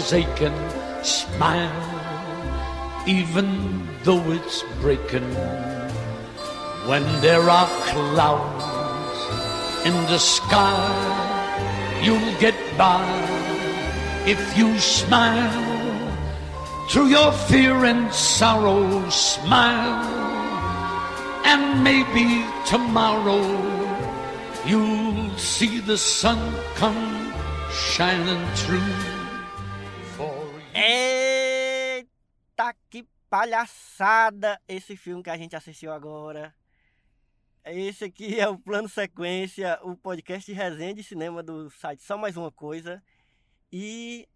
is aching. Smile, even though it's breaking. When there are clouds in the sky, you'll get by if you smile. Through your fear and sorrow, smile, and maybe tomorrow you'll see the sun come shining through palhaçada esse filme que a gente assistiu agora. Esse aqui é o Plano Sequência, o podcast de resenha de cinema do site Só Mais Uma Coisa. E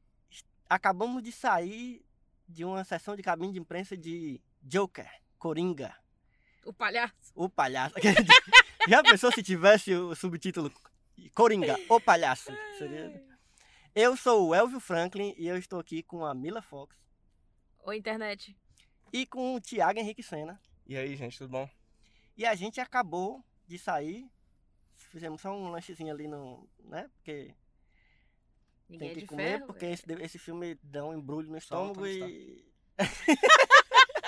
acabamos de sair de uma sessão de cabine de imprensa de Joker, Coringa, O palhaço. o palhaço. Já pensou se tivesse o subtítulo Coringa, o palhaço? Seria... Eu sou o Elvio Franklin e eu estou aqui com a Mila Fox Ou internet. E com o Thiago Henrique Senna. E aí, gente, tudo bom? E a gente acabou de sair. Fizemos só um lanchezinho ali no. né? Porque Ninguém tem é que de comer, ferro. porque esse, esse filme dá um embrulho no estômago e.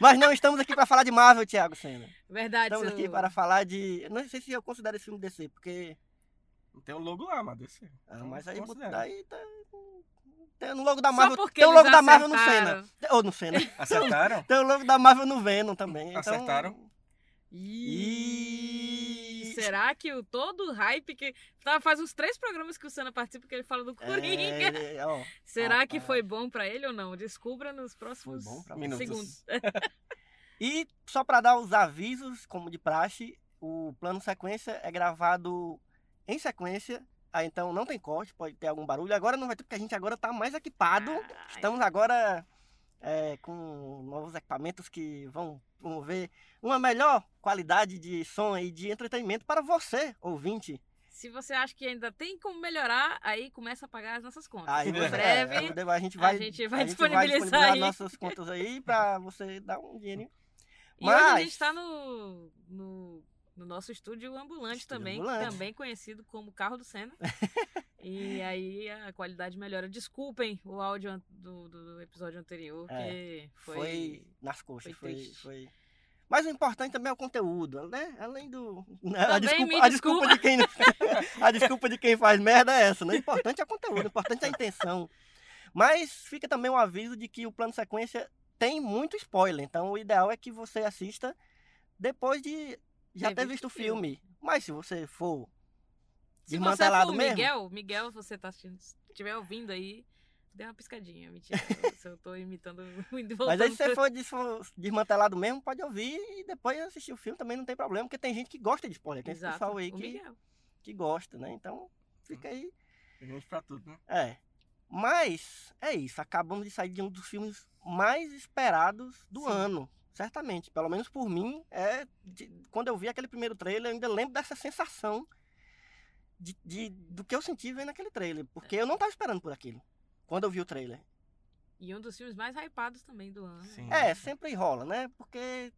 Mas não estamos aqui para falar de Marvel, Thiago Senna. Verdade, Estamos seu- aqui para falar de. Não sei se eu considero esse filme DC, porque. Tem o logo lá, mas DC. Ah, Então, mas aí daí tá. Tem no logo da Só Marvel. porque Tem o logo da Marvel no. Senna. Ou no Senna. Acertaram? Tem o logo da Marvel no Venom também. Então... Acertaram? Ih, Ih. Será que o todo o hype que. Tá, faz uns três programas que o Senna participa que ele fala do Coringa. É, é, ó, Será que foi bom pra ele ou não? Descubra nos próximos bom pra Minutos. segundos. E só para dar os avisos, como de praxe, o plano sequência é gravado em sequência. Aí então não tem corte, pode ter algum barulho. Agora não vai ter, porque a gente agora tá mais equipado. Ai. Estamos agora é, com novos equipamentos que vão promover uma melhor qualidade de som e de entretenimento para você, ouvinte. Se você acha que ainda tem como melhorar, aí começa a pagar as nossas contas. Aí em você- breve. é, a gente vai, a gente vai a gente disponibilizar aí. nossas contas aí para você dar um dinheirinho. E hoje a Mas- gente está no, no, no nosso estúdio ambulante Estúdio também, ambulante. também conhecido como Carro do Senna. e aí a qualidade melhora. Desculpem o áudio do, do episódio anterior, É, que Foi, foi... nas coxas, foi foi, foi. Mas o importante também é o conteúdo, né? Além do. né, A desculpa, a desculpa de quem. a desculpa de quem faz merda é essa, né? O importante é o conteúdo, o importante é a intenção. Mas fica também um aviso de que o plano sequência tem muito spoiler. Então o ideal é que você assista depois de já Ter ter visto o filme. filme. Mas se você for Se você desmantelado for mesmo. Miguel, Miguel, você tá assistindo, se estiver ouvindo aí, dê uma piscadinha. Mentira, se eu tô imitando... Mas aí se você for, des- for desmantelado mesmo, pode ouvir e depois assistir o filme também não tem problema, porque tem gente que gosta de spoiler. Tem esse Exato, pessoal aí o que, Miguel. que gosta, né? Então fica aí. Tem gente pra tudo, né? É. Mas é isso, acabamos de sair de um dos filmes mais esperados do Sim. ano. Certamente, pelo menos por mim, é de- quando eu vi aquele primeiro trailer, eu ainda lembro dessa sensação de, de- do que eu senti vendo aquele trailer, porque eu não estava esperando por aquilo quando eu vi o trailer. E um dos filmes mais hypados também do ano. Sim. É, sempre rola, né? Porque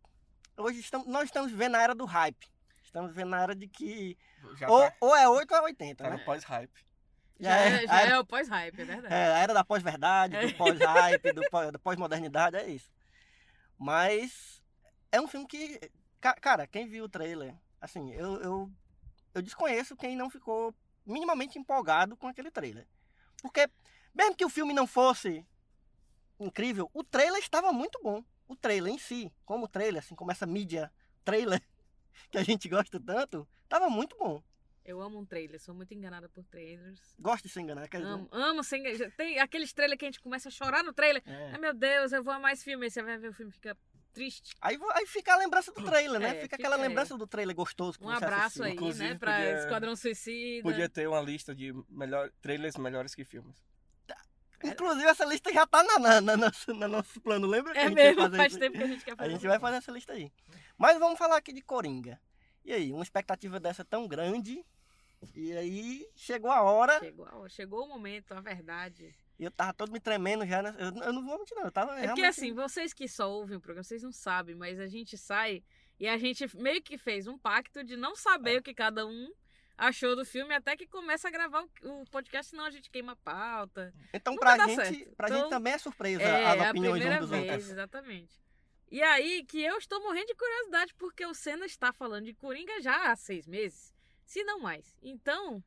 hoje estamos, nós estamos vivendo na era do hype. Estamos vivendo na era de que Já ou, tá, ou é 8 ou é 80, tá né? pós-hype. Já, é, a já era, é o pós-hype, é verdade. é, a era da pós-verdade, É. do pós-hype, do pós- da pós-modernidade, é isso. Mas é um filme que, ca- cara, quem viu o trailer, assim, eu, eu, eu desconheço quem não ficou minimamente empolgado com aquele trailer. Porque, mesmo que o filme não fosse incrível, o trailer estava muito bom. O trailer em si, como trailer, assim, como essa mídia trailer que a gente gosta tanto, estava muito bom. Eu amo um trailer, sou muito enganada por trailers. Gosto de ser enganado. Quer dizer, Amo, amo sem engan- Tem aqueles trailers que a gente começa a chorar no trailer. é. Ai meu Deus, eu vou amar esse filme. Aí você vai ver o filme e fica triste. Aí, aí fica a lembrança do trailer, né? É, fica fica aquela aí. lembrança do trailer gostoso que Um abraço assistiu. aí, Inclusive, né? Pra podia- Esquadrão Suicida. Podia ter uma lista de melhor, trailers melhores que filmes. Inclusive, essa lista já tá na, na, na nosso, no nosso plano, lembra? que a É mesmo, fazer faz isso? tempo que a gente quer A fazer. gente vai fazer essa lista aí. Mas vamos falar aqui de Coringa. E aí, uma expectativa dessa tão grande. E aí, chegou a hora. Chegou, a chegou o momento, a verdade. E eu tava todo me tremendo já. né? Eu, eu não vou mentir, não. Eu tava É porque realmente- assim, vocês que só ouvem o programa, vocês não sabem, mas a gente sai e a gente meio que fez um pacto de não É. saber o que cada um achou do filme até que começa a gravar o, podcast, senão a gente queima a pauta. Então, nunca pra gente, certo. pra Então, gente também é surpresa é, as a opiniões primeira uns dos vez, outros. exatamente. E aí que eu estou morrendo de curiosidade porque o Senna está falando de Coringa já há seis meses, se não mais. Então,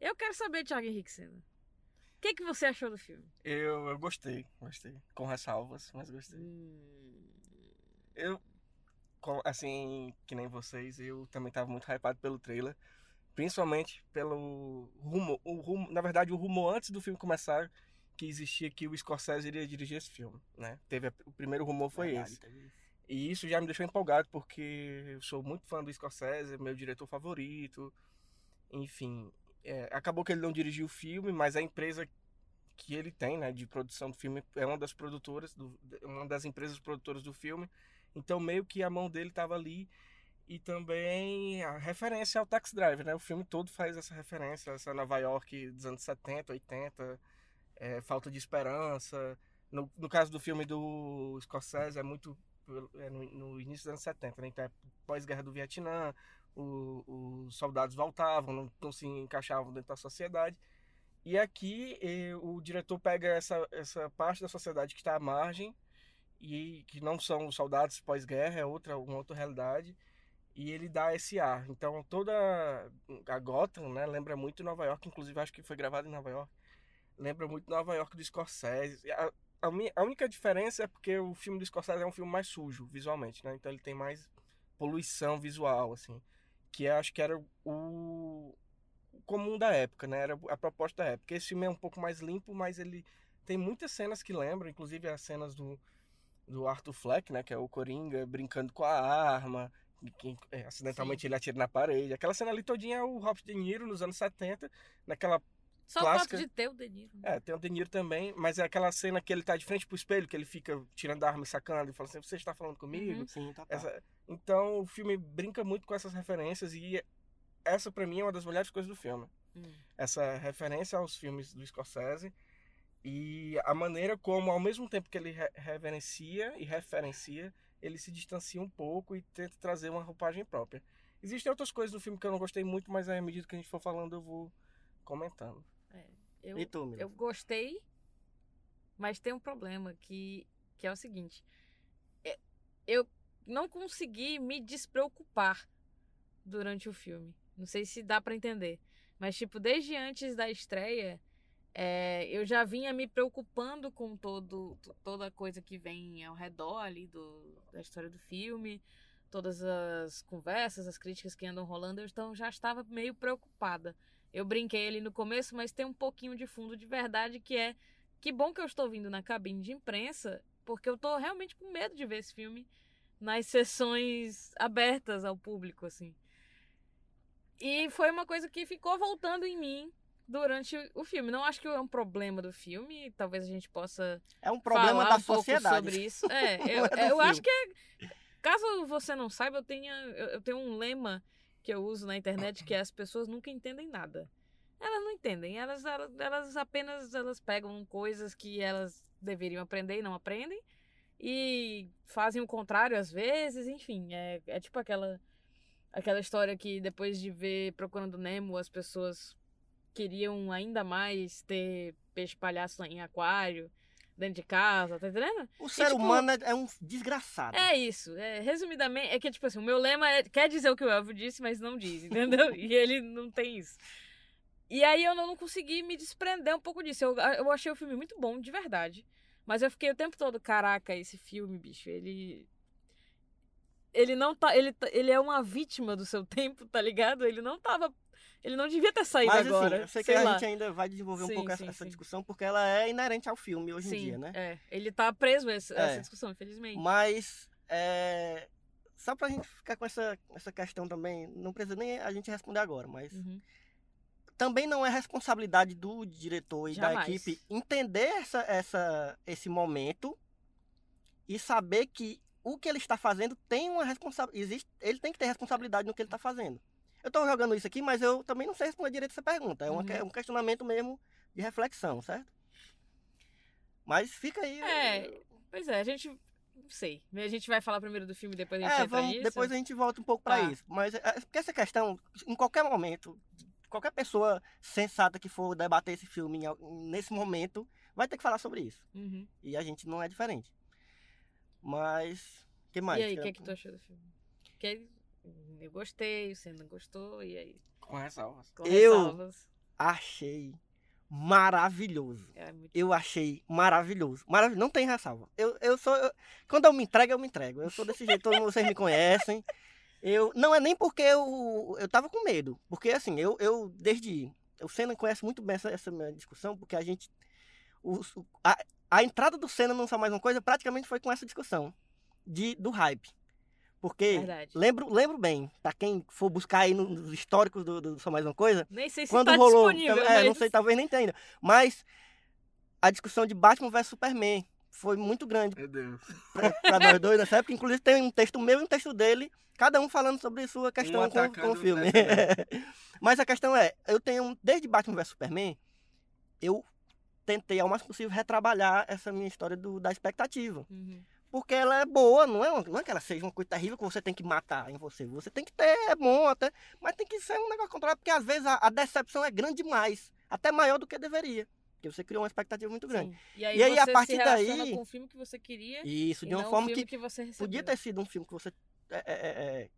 eu quero saber, Thiago Henrique Senna, o que, que você achou do filme? Eu, eu gostei, gostei. Com ressalvas, mas gostei. Hum, Eu, assim, que nem vocês, eu também tava muito hypado pelo trailer. Principalmente pelo rumo, o rumo, na verdade, o rumo antes do filme começar, que existia que o Scorsese iria dirigir esse filme, né? Teve o primeiro rumor foi Verdade, esse. E isso já me deixou empolgado, porque eu sou muito fã do Scorsese, meu diretor favorito. Enfim, é, acabou que ele não dirigiu o filme, mas a empresa que ele tem, né, de produção do filme, é uma das produtoras, do, uma das empresas produtoras do filme. Então, meio que a mão dele estava ali. E também a referência ao Taxi Driver, né? O filme todo faz essa referência, essa Nova York dos anos 70, 80, é, falta de esperança. No, no caso do filme do Scorsese, é muito no, no início dos anos 70, né? Então é pós-guerra do Vietnã, o- os soldados voltavam, não, não se encaixavam dentro da sociedade. E aqui eh, o diretor pega essa, essa parte da sociedade que está à margem e que não são os soldados pós-guerra, é outra, uma outra realidade, e ele dá esse ar. Então toda a Gotham, né, lembra muito Nova York, inclusive acho que foi gravado em Nova York, lembra muito Nova York do Scorsese. A, mi- a única diferença é porque o filme do Scorsese é um filme mais sujo visualmente, né? Então ele tem mais poluição visual, assim, que eu acho que era o o comum da época, né? Era a proposta da época. Esse filme é um pouco mais limpo, mas ele tem muitas cenas que lembram, inclusive as cenas do, do Arthur Fleck, né? Que é o Coringa brincando com a arma, que é, acidentalmente ele atira na parede. Aquela cena ali todinha é o Robert De Niro nos anos 70, naquela Só Clássica. o fato de ter o De Niro. né? é, tem o De Niro também, mas é aquela cena que ele tá de frente pro espelho, que ele fica tirando a arma e sacando e fala assim, você está falando comigo? Uhum. Sim, total. Essa- então o filme brinca muito com essas referências e essa pra mim é uma das melhores coisas do filme. Hum. Essa referência aos filmes do Scorsese e a maneira como ao mesmo tempo que ele re- reverencia e referencia, ele se distancia um pouco e tenta trazer uma roupagem própria. Existem outras coisas do filme que eu não gostei muito, mas à medida que a gente for falando eu vou comentando. Eu, E tu, Mila? eu gostei, mas tem um problema que, que é o seguinte. Eu não consegui me despreocupar durante o filme. Não sei se dá pra entender. Mas, tipo, desde antes da estreia, é, eu já vinha me preocupando com todo, toda a coisa que vem ao redor ali do, da história do filme. Todas as conversas, as críticas que andam rolando, eu então já estava meio preocupada. Eu brinquei ali no começo, mas tem um pouquinho de fundo de verdade que é que bom que eu estou vindo na cabine de imprensa, porque eu tô realmente com medo de ver esse filme nas sessões abertas ao público, assim. E foi uma coisa que ficou voltando em mim durante o filme. Não acho que é um problema do filme, talvez a gente possa É um problema falar da um pouco sociedade. sobre isso. É, eu, é eu acho que é- caso você não saiba, eu tenho, eu, eu tenho um lema que eu uso na internet que é as pessoas nunca entendem nada. Elas não entendem, elas, elas, elas apenas elas pegam coisas que elas deveriam aprender e não aprendem e fazem o contrário às vezes, enfim, é, é tipo aquela aquela história que depois de ver Procurando Nemo as pessoas queriam ainda mais ter peixe palhaço em aquário dentro de casa, tá entendendo? O ser tipo, humano é, é um desgraçado. É isso. É, resumidamente, é que, tipo assim, o meu lema é, quer dizer o que o Elvio disse, mas não diz, entendeu? e ele não tem isso. E aí eu não consegui me desprender um pouco disso. Eu, eu achei o filme muito bom, de verdade. Mas eu fiquei o tempo todo, caraca, esse filme, bicho, ele. Ele não tá. Ele, tá- ele é uma vítima do seu tempo, tá ligado? Ele não tava Ele não devia ter saído Mas agora. assim, eu sei que sei a lá. gente ainda vai desenvolver Sim, um pouco essa, sim, essa sim. discussão, porque ela é inerente ao filme hoje em dia, né? É, ele tá preso a essa, a É. essa discussão, infelizmente. Mas, é, só pra gente ficar com essa, essa questão também, não precisa nem a gente responder agora, mas Uhum. também não é responsabilidade do diretor e da Jamais. equipe entender essa, essa, esse momento e saber que o que ele está fazendo tem uma responsabilidade. Ele tem que ter responsabilidade no que ele está fazendo. Eu estou jogando isso aqui, mas eu também não sei responder direito essa pergunta. É uma Uhum. é um questionamento mesmo de reflexão, certo? Mas fica aí. É, Pois é, a gente. Não sei. A gente vai falar primeiro do filme depois a gente É, vamos, nisso. depois a gente volta um pouco para Tá. isso. Mas é, porque essa questão, em qualquer momento, qualquer pessoa sensata que for debater esse filme nesse momento, vai ter que falar sobre isso. Uhum. E a gente não é diferente. Mas. Que mais? E aí, o Que- que, é que tu achou do filme? Que eu gostei, você não gostou, e aí? Com ressalvas. Com Eu- ressalvas. Achei maravilhoso. É muito Eu achei maravilhoso. Maravilhoso. Não tem ressalva. Eu, eu sou. eu- quando eu me entrego, eu me entrego. Eu sou desse jeito, todos vocês me conhecem. Eu, não é nem porque eu, eu tava com medo. Porque assim, eu, eu desde. O Senna conhece muito bem essa, essa minha discussão, porque a gente. o- o- a, a entrada do Senna não só mais uma coisa, praticamente foi com essa discussão de, do hype. Porque. verdade. Lembro, lembro bem, pra quem for buscar aí no- nos históricos do, do Só Mais Uma Coisa, Nem sei se quando tá rolou. disponível, é, não mas- sei, talvez nem tenha ainda. Mas a discussão de Batman vs Superman foi muito grande Meu Deus. pra, pra nós dois nessa época. Inclusive tem um texto meu e um texto dele, cada um falando sobre sua questão com, atacando com o filme. Mas a questão é, eu tenho, desde Batman vs Superman, eu tentei ao máximo possível retrabalhar essa minha história do- da expectativa. Uhum. Porque ela é boa, não é, não é que ela seja uma coisa terrível que você tem que matar em você. Você tem que ter, é bom até, mas tem que ser um negócio controlado, porque às vezes a, a decepção é grande demais, até maior do que deveria. Porque você criou uma expectativa muito grande. Sim. E aí, E aí, você a partir se daí- com o filme que você queria isso de uma forma que, que, podia ter sido um filme que você é, é, é, é,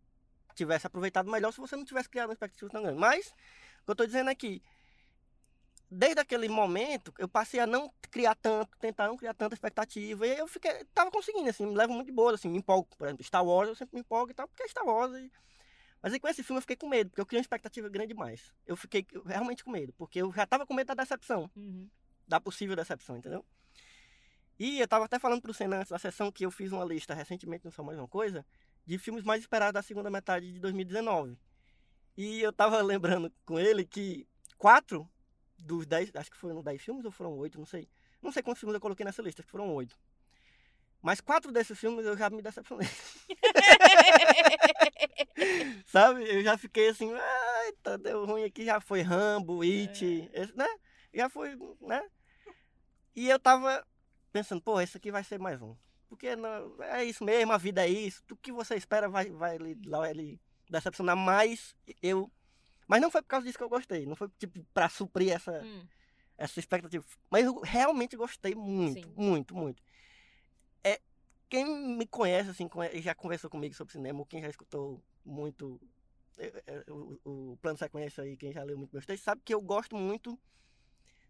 tivesse aproveitado melhor se você não tivesse criado uma expectativa tão grande. Mas, o que eu estou dizendo é que, desde aquele momento, eu passei a não criar tanto, tentar não criar tanta expectativa. E eu fiquei, tava conseguindo, assim, me levo muito de boa, assim, me empolgo. Por exemplo, Star Wars, eu sempre me empolgo e tal, porque é Star Wars. E... Mas aí com esse filme eu fiquei com medo, porque eu criei uma expectativa grande demais. Eu fiquei realmente com medo, porque eu já tava com medo da decepção Uhum. da possível decepção, entendeu? E eu tava até falando pro Senna antes da sessão que eu fiz uma lista recentemente, não só mais uma coisa, de filmes mais esperados da segunda metade de 2019. E eu tava lembrando com ele que quatro dos dez, acho que foram dez filmes ou foram oito, não sei. Não sei quantos filmes eu coloquei nessa lista, acho que foram oito. Mas quatro desses filmes eu já me decepcionei. Sabe? Eu já fiquei assim, eita, deu ruim aqui, já foi Rambo, It, esse, né? Já foi, né? E eu tava pensando, pô, esse aqui vai ser mais um. Porque não, é isso mesmo, a vida é isso. Tudo que você espera vai, vai vai lhe decepcionar mais. Eu. Mas não foi por causa disso que eu gostei. Não foi tipo pra suprir essa, Hum, essa expectativa. Mas eu realmente gostei muito, Sim. muito, muito. É, quem me conhece, assim, já conversou comigo sobre cinema, ou quem já escutou muito é, é, o, o plano sequência aí, quem já leu muito meus textos, sabe que eu gosto muito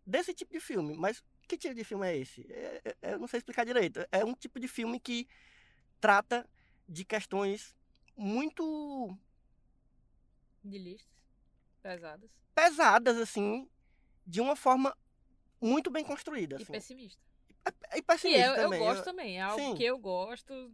desse tipo de filme. Mas que tipo de filme é esse? É- é- eu não sei explicar direito. É um tipo de filme que trata de questões muito de listas pesadas pesadas, assim, de uma forma muito bem construída. e Assim. pessimista. E Que pessimista eu, eu também. gosto Eu- também, é algo Sim. que eu gosto,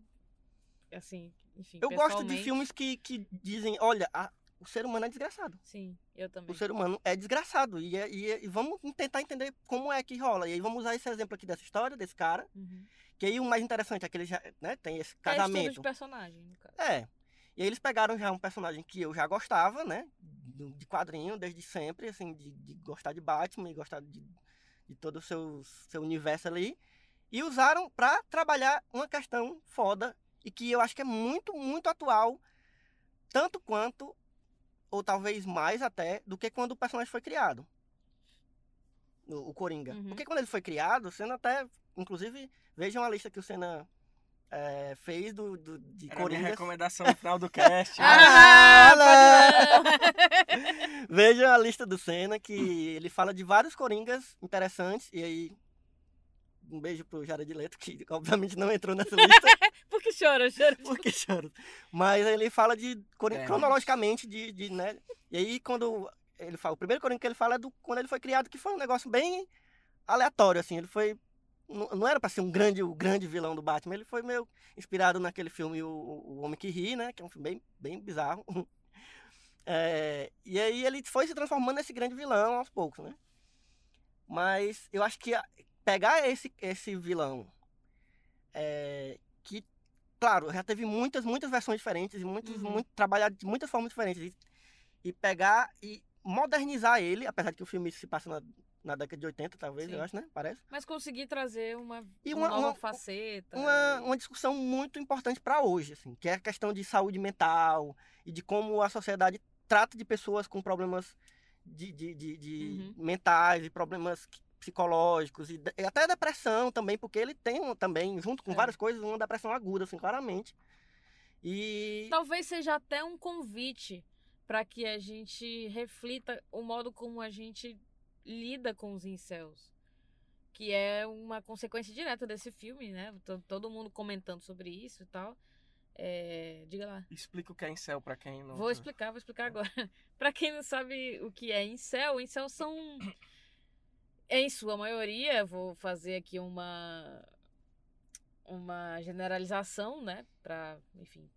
assim, enfim, Eu gosto de filmes que, que dizem, olha, a- o ser humano é desgraçado. Sim, eu também. O ser humano é desgraçado. E, é- e é- e vamos tentar entender como é que rola. E aí vamos usar esse exemplo aqui dessa história, desse cara. Uhum. Que aí o mais interessante é que ele já né, tem esse É estudo casamento. de personagem, no caso. É. E aí eles pegaram já um personagem que eu já gostava, né? De quadrinho, desde sempre, assim, de, de gostar de Batman e gostar de, de todo o seu, seu universo ali. E usaram pra trabalhar uma questão foda e que eu acho que é muito, muito atual, tanto quanto, ou talvez mais até, do que quando o personagem foi criado. O, o Coringa. Uhum. Porque quando ele foi criado, o Senna até, inclusive, vejam a lista que o Senna é, fez do, do, de Era a minha Coringas. recomendação no final do cast. Ah, Ah, Veja a lista do Senna, que ele fala de vários Coringas interessantes. E aí, um beijo pro Jared Leto, que obviamente não entrou nessa lista, Por que chora? Chora. porque choro. Mas ele fala de Coringa É. cronologicamente, de, de, né? E aí, quando ele fala, o primeiro Coringa que ele fala é do quando ele foi criado, que foi um negócio bem aleatório, assim. Ele foi. Não não era pra ser um grande, o grande vilão do Batman, ele foi meio inspirado naquele filme O, o Homem que Ri, né? Que é um filme bem, bem bizarro. É, e aí ele foi se transformando nesse grande vilão aos poucos, né? Mas eu acho que pegar esse, esse vilão, é, que, claro, já teve muitas, muitas versões diferentes, e muitos, Uhum. muito, trabalhado de muitas formas diferentes, e, e pegar e modernizar ele, apesar de que o filme se passa na, na década de 80, talvez, Sim. eu acho, né? Parece. Mas conseguir trazer uma, E uma, uma- nova uma- faceta. Uma, uma discussão muito importante para hoje, assim, que é a questão de saúde mental e de como a sociedade trata de pessoas com problemas de, de, de, de Uhum. mentais e problemas psicológicos e, e até depressão também, porque ele tem um- também, junto com É. várias coisas, uma depressão aguda, assim, claramente. E Talvez seja até um convite para que a gente reflita o modo como a gente lida com os incels. Que é uma consequência direta desse filme, né? Todo mundo comentando sobre isso e tal. É, Diga lá. Explica o que é incel pra quem não. Vou explicar, vou explicar agora. pra quem não sabe o que é incel, incel são. Em sua maioria, vou fazer aqui uma. Uma generalização, né? Pra, enfim,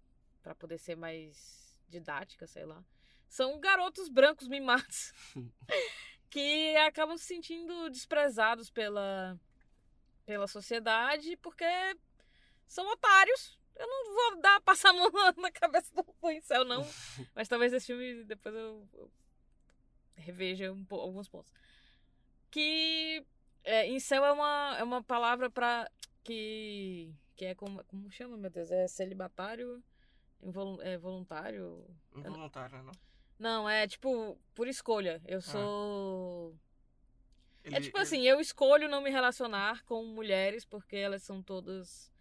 pra poder ser mais didática, sei lá. São garotos brancos mimados que acabam se sentindo desprezados pela, pela sociedade porque são otários. Eu não vou dar passar a mão na- cabeça do do incel, não. Mas talvez esse filme depois eu, eu reveja um alguns pontos. Que é, incel é uma, é uma palavra pra. que. que é como. Como chama, meu Deus? É celibatário? Involu- é voluntário? Involuntário, não? Não, é tipo, por escolha. Eu sou. É Ele- tipo ele- assim, eu escolho não me relacionar com mulheres porque elas são todas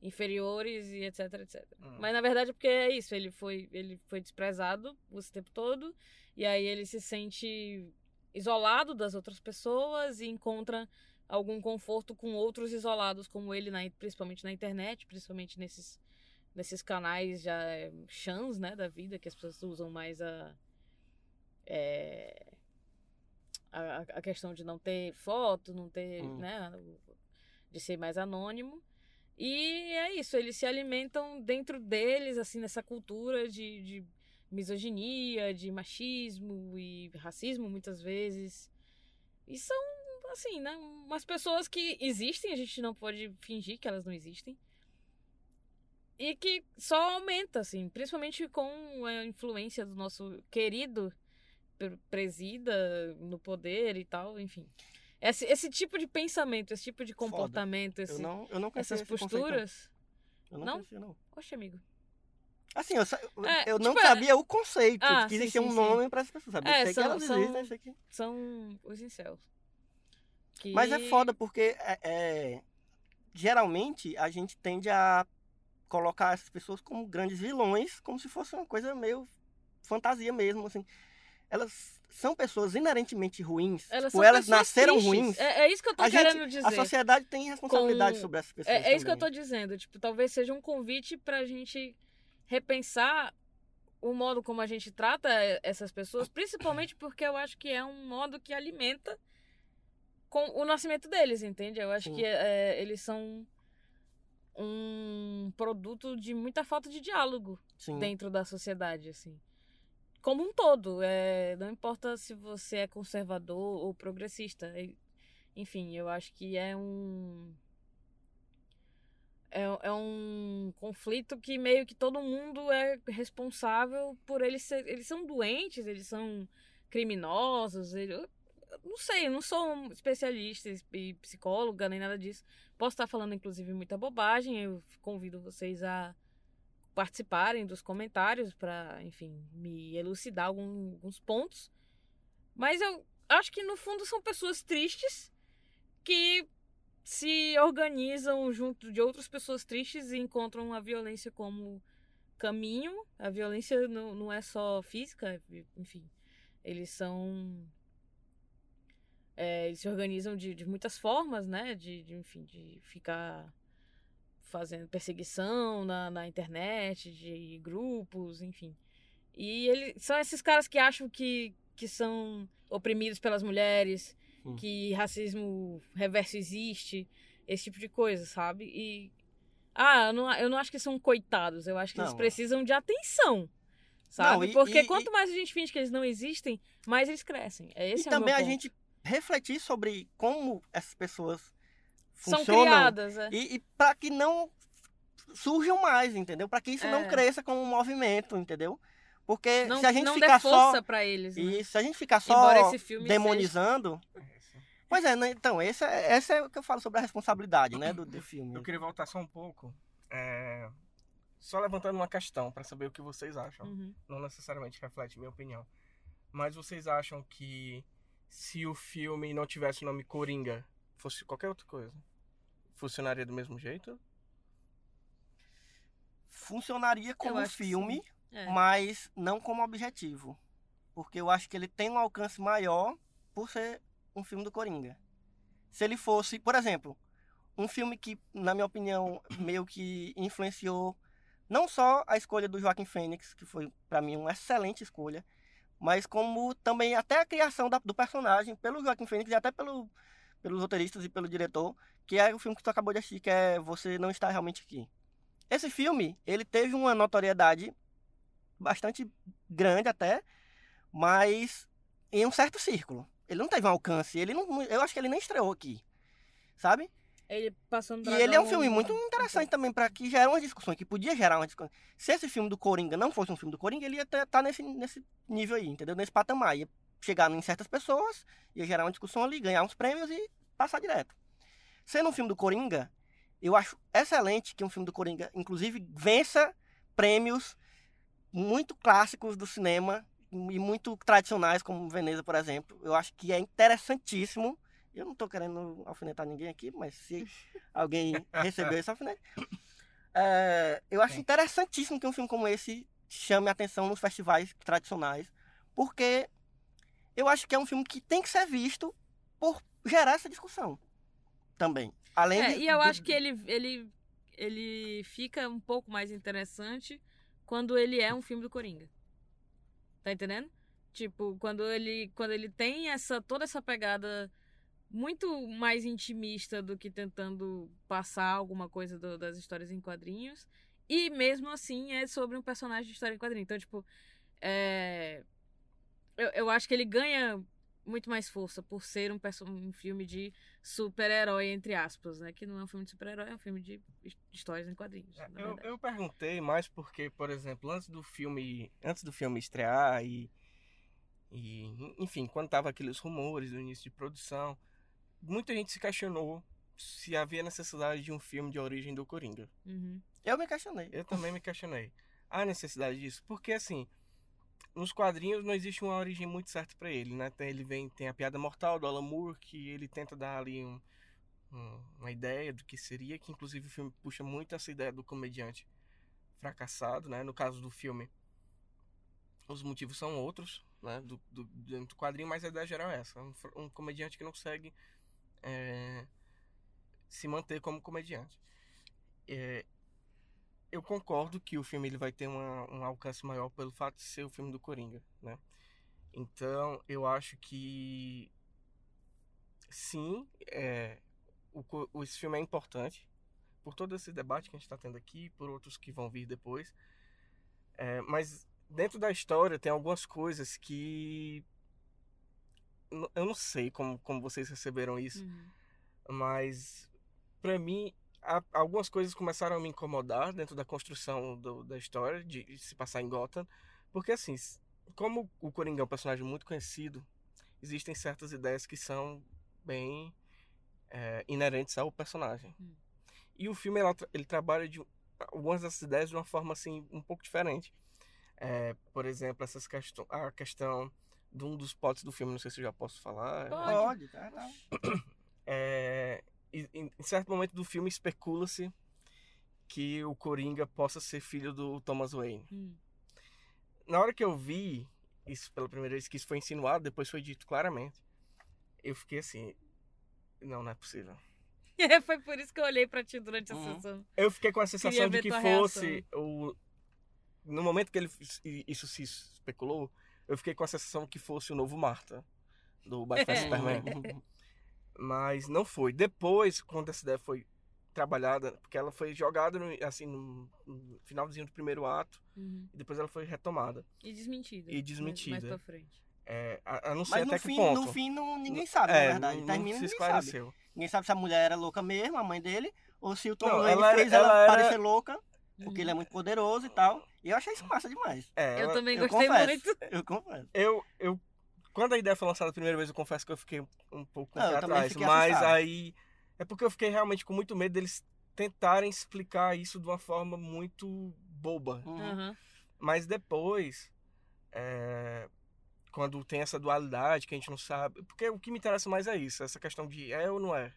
inferiores e etc, etc. Hum. Mas na verdade é porque é isso, ele foi, ele foi desprezado esse tempo todo e aí ele se sente isolado das outras pessoas e encontra algum conforto com outros isolados como ele, na, principalmente na internet, principalmente nesses nesses canais já é, chans, né, da vida, que as pessoas usam mais a é, a, a questão de não ter foto, não ter, Hum. né, de ser mais anônimo. E é isso, eles se alimentam dentro deles, assim, nessa cultura de, de misoginia, de machismo e racismo, muitas vezes. E são, assim, né, umas pessoas que existem, a gente não pode fingir que elas não existem. E que só aumenta, assim, principalmente com a influência do nosso querido presida no poder e tal, enfim. Esse, esse tipo de pensamento, esse tipo de comportamento, eu esse- não, eu não essas esse conceito, não. posturas. Eu não, Não? conhecia, não. Oxe, amigo. Assim, eu, sa- eu- É, eu não tipo, é- sabia o conceito Ah, que existia um nome para essas pessoas. Sabia? É, sei são- que elas são- existem, sei que... São os incels. Que... Mas é foda porque é, é, geralmente a gente tende a colocar essas pessoas como grandes vilões, como se fosse uma coisa meio fantasia mesmo, assim. Elas são pessoas inerentemente ruins, Elas tipo, elas nasceram tristes. ruins. É, é isso que eu tô a, gente, querendo dizer. a sociedade tem responsabilidade Com- sobre essas pessoas É, é isso que eu tô também. dizendo. Tipo, talvez seja um convite pra gente repensar o modo como a gente trata essas pessoas, principalmente porque eu acho que é um modo que alimenta com o nascimento deles, entende? Eu acho Sim. que eh, eles são um produto de muita falta de diálogo Sim. dentro da sociedade, assim. Como um todo. É, não importa se você é conservador ou progressista. Enfim, eu acho que é um. É, é um conflito que meio que todo mundo é responsável por eles ser, eles são doentes, eles são criminosos, ele- eu não sei, não sou especialista e psicóloga nem nada disso. Posso estar falando inclusive muita bobagem, eu convido vocês a participarem dos comentários para, enfim, me elucidar algum- alguns pontos. Mas eu acho que no fundo são pessoas tristes que se organizam junto de outras pessoas tristes e encontram a violência como caminho. A violência não, não é só física, enfim. Eles são. é, eles se organizam de, de muitas formas, né? De, de, enfim, de ficar fazendo perseguição na, na internet, de grupos, enfim. E ele, são esses caras que acham que que são oprimidos pelas mulheres, Hum. que racismo reverso existe, esse tipo de coisa, sabe? E. Ah, eu não, eu não acho que são coitados, eu acho que eles Não. precisam de atenção. Sabe? Não, Porque e- quanto mais a gente finge que eles não existem, mais eles crescem. É esse e é também a gente refletir sobre como essas pessoas São funcionam criadas, é. e, e para que não surjam mais, entendeu? Para que isso não É. cresça como um movimento, entendeu? Porque Não, se a gente não ficar dê força só pra eles. Né? e se a gente ficar só Embora esse filme demonizando, pois é, né? então esse é, esse é o que eu falo sobre a responsabilidade, né, do, do filme. Eu queria voltar só um pouco. é, Só levantando uma questão para saber o que vocês acham. Uhum. Não necessariamente reflete minha opinião. Mas vocês acham que se o filme não tivesse o nome Coringa, fosse qualquer outra coisa, funcionaria do mesmo jeito? Funcionaria como um filme, É. mas não como objetivo. Porque eu acho que ele tem um alcance maior por ser um filme do Coringa. Se ele fosse, por exemplo, um filme que, na minha opinião, meio que influenciou não só a escolha do Joaquim Fênix, que foi para mim uma excelente escolha, mas como também até a criação da- do personagem pelo Joaquim Fênix e até pelo, pelos roteiristas e pelo diretor, que é o filme que tu acabou de assistir, que é Você Não Está Realmente Aqui. Esse filme, ele teve uma notoriedade bastante grande até, mas em um certo círculo. Ele não teve um alcance, ele não, eu acho que ele nem estreou aqui, sabe? Ele passou no E ele é um filme muito interessante também para que gera uma discussão, que podia gerar uma discussão. Se esse filme do Coringa não fosse um filme do Coringa, ele ia estar nesse, nesse nível aí, entendeu? Nesse patamar. Ia chegar em certas pessoas, ia gerar uma discussão ali, ganhar uns prêmios e passar direto. Sendo um filme do Coringa, eu acho excelente que um filme do Coringa, inclusive, vença prêmios muito clássicos do cinema e muito tradicionais, como Veneza, por exemplo. Eu acho que é interessantíssimo. Eu não tô querendo alfinetar ninguém aqui, mas se alguém recebeu esse alfinete. É, eu acho Sim. interessantíssimo que um filme como esse chame a atenção nos festivais tradicionais, porque eu acho que é um filme que tem que ser visto por gerar essa discussão também. Além É, de, e eu de- acho que ele, ele, ele fica um pouco mais interessante quando ele é um filme do Coringa. Tá entendendo? Tipo, quando ele, quando ele tem essa toda essa pegada muito mais intimista do que tentando passar alguma coisa do- das histórias em quadrinhos. E mesmo assim é sobre um personagem de história em quadrinho. Então, tipo, é... eu, eu acho que ele ganha muito mais força por ser um, um filme de super-herói, entre aspas, né? Que não é um filme de super-herói, é um filme de his- histórias em quadrinhos. É, eu, eu perguntei mais porque, por exemplo, antes do filme, antes do filme estrear e, e enfim, quando tava aqueles rumores do início de produção, muita gente se questionou se havia necessidade de um filme de origem do Coringa. Uhum. Eu me questionei. Eu também me questionei. Há necessidade disso? Porque assim, nos quadrinhos não existe uma origem muito certa pra ele, né? Tem, ele vem, tem a piada mortal do Alan Moore, que ele tenta dar ali um- um- uma ideia do que seria, que inclusive o filme puxa muito essa ideia do comediante fracassado, né? No caso do filme, os motivos são outros, né? Do, do, do quadrinho, mas a ideia geral é essa. Um, um comediante que não consegue é, se manter como comediante. É, eu concordo que o filme ele vai ter uma- um alcance maior pelo fato de ser o filme do Coringa, né? Então, eu acho que sim, é, o, esse filme é importante por todo esse debate que a gente está tendo aqui, por outros que vão vir depois. É, mas dentro da história tem algumas coisas que eu não sei como, como vocês receberam isso, Uhum. mas pra mim a- algumas coisas começaram a me incomodar dentro da construção do- da história de, de se passar em Gotham, porque assim, como o Coringa é um personagem muito conhecido, existem certas ideias que são bem é, inerentes ao personagem. Hum. E o filme tra- ele trabalha de algumas dessas ideias de uma forma assim um pouco diferente. É, por exemplo, essas questão, a questão de um dos potes do filme, não sei se eu já posso falar. Pode. Pode, tá, tá. É, em, em certo momento do filme especula-se que o Coringa possa ser filho do Thomas Wayne. Hum. Na hora que eu vi isso pela primeira vez, que isso foi insinuado, depois foi dito claramente, eu fiquei assim, não, não é possível. Foi por isso que eu olhei pra ti durante a Uhum. sessão. Eu fiquei com a sensação Queria de que fosse o no momento que ele isso se especulou, eu fiquei com a sensação que fosse o novo Marta, do Batman Superman. Mas não foi. Depois, quando essa ideia foi trabalhada, porque ela foi jogada no, assim, no, no finalzinho do primeiro ato, Uhum. e depois ela foi retomada. E desmentida. E desmentida. Mais, pra frente. É, a, a não sei Mas até no que fim, ponto. no fim não, ninguém sabe, é, na verdade. não, Termina não se ninguém sabe. Ninguém sabe se a mulher era louca mesmo, a mãe dele, ou se o Tom Não, ela era- fez ela, ela era- parecer louca, porque Uhum. ele é muito poderoso e tal. E eu achei isso massa demais. É, Eu ela- também eu gostei confesso. muito. Eu confesso. eu, eu quando a ideia foi lançada a primeira vez, eu confesso que eu fiquei um, pouco Não, atrás. Mas assustado. aí é porque eu fiquei realmente com muito medo deles tentarem explicar isso de uma forma muito boba. Uhum. Aham. Mas depois, é, quando tem essa dualidade que a gente não sabe, porque o que me interessa mais é isso, essa questão de é ou não é.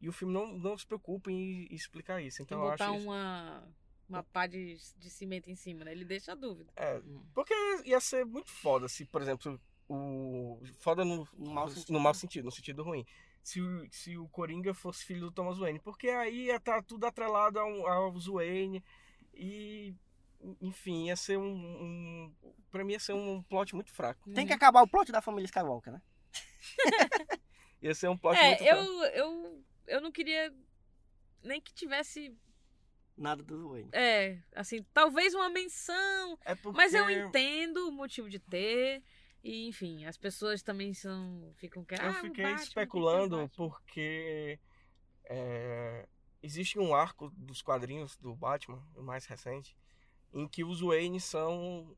E o filme não, não se preocupa em explicar isso. Tem Então que eu botar acho isso. uma, uma pá de, de cimento em cima, né? Ele deixa a dúvida. É, porque ia ser muito foda se, por exemplo, o. Foda no, No mau no sentido. mau sentido, no sentido ruim. Se o, se o Coringa fosse filho do Thomas Wayne. Porque aí ia estar tudo atrelado ao, aos Wayne. E. Enfim, ia ser um, um. Pra mim ia ser um plot muito fraco. Tem que Uhum. acabar o plot da família Skywalker, né? Ia ser um plot muito É, fraco. eu, eu, eu não queria nem que tivesse, Nada do Wayne. é, assim, talvez uma menção, É porque... mas eu entendo o motivo de ter. E, enfim, as pessoas também são. Ficam. Eu ah, o fiquei Batman, especulando Batman. porque é, existe um arco dos quadrinhos do Batman, o mais recente, em que os Wayne são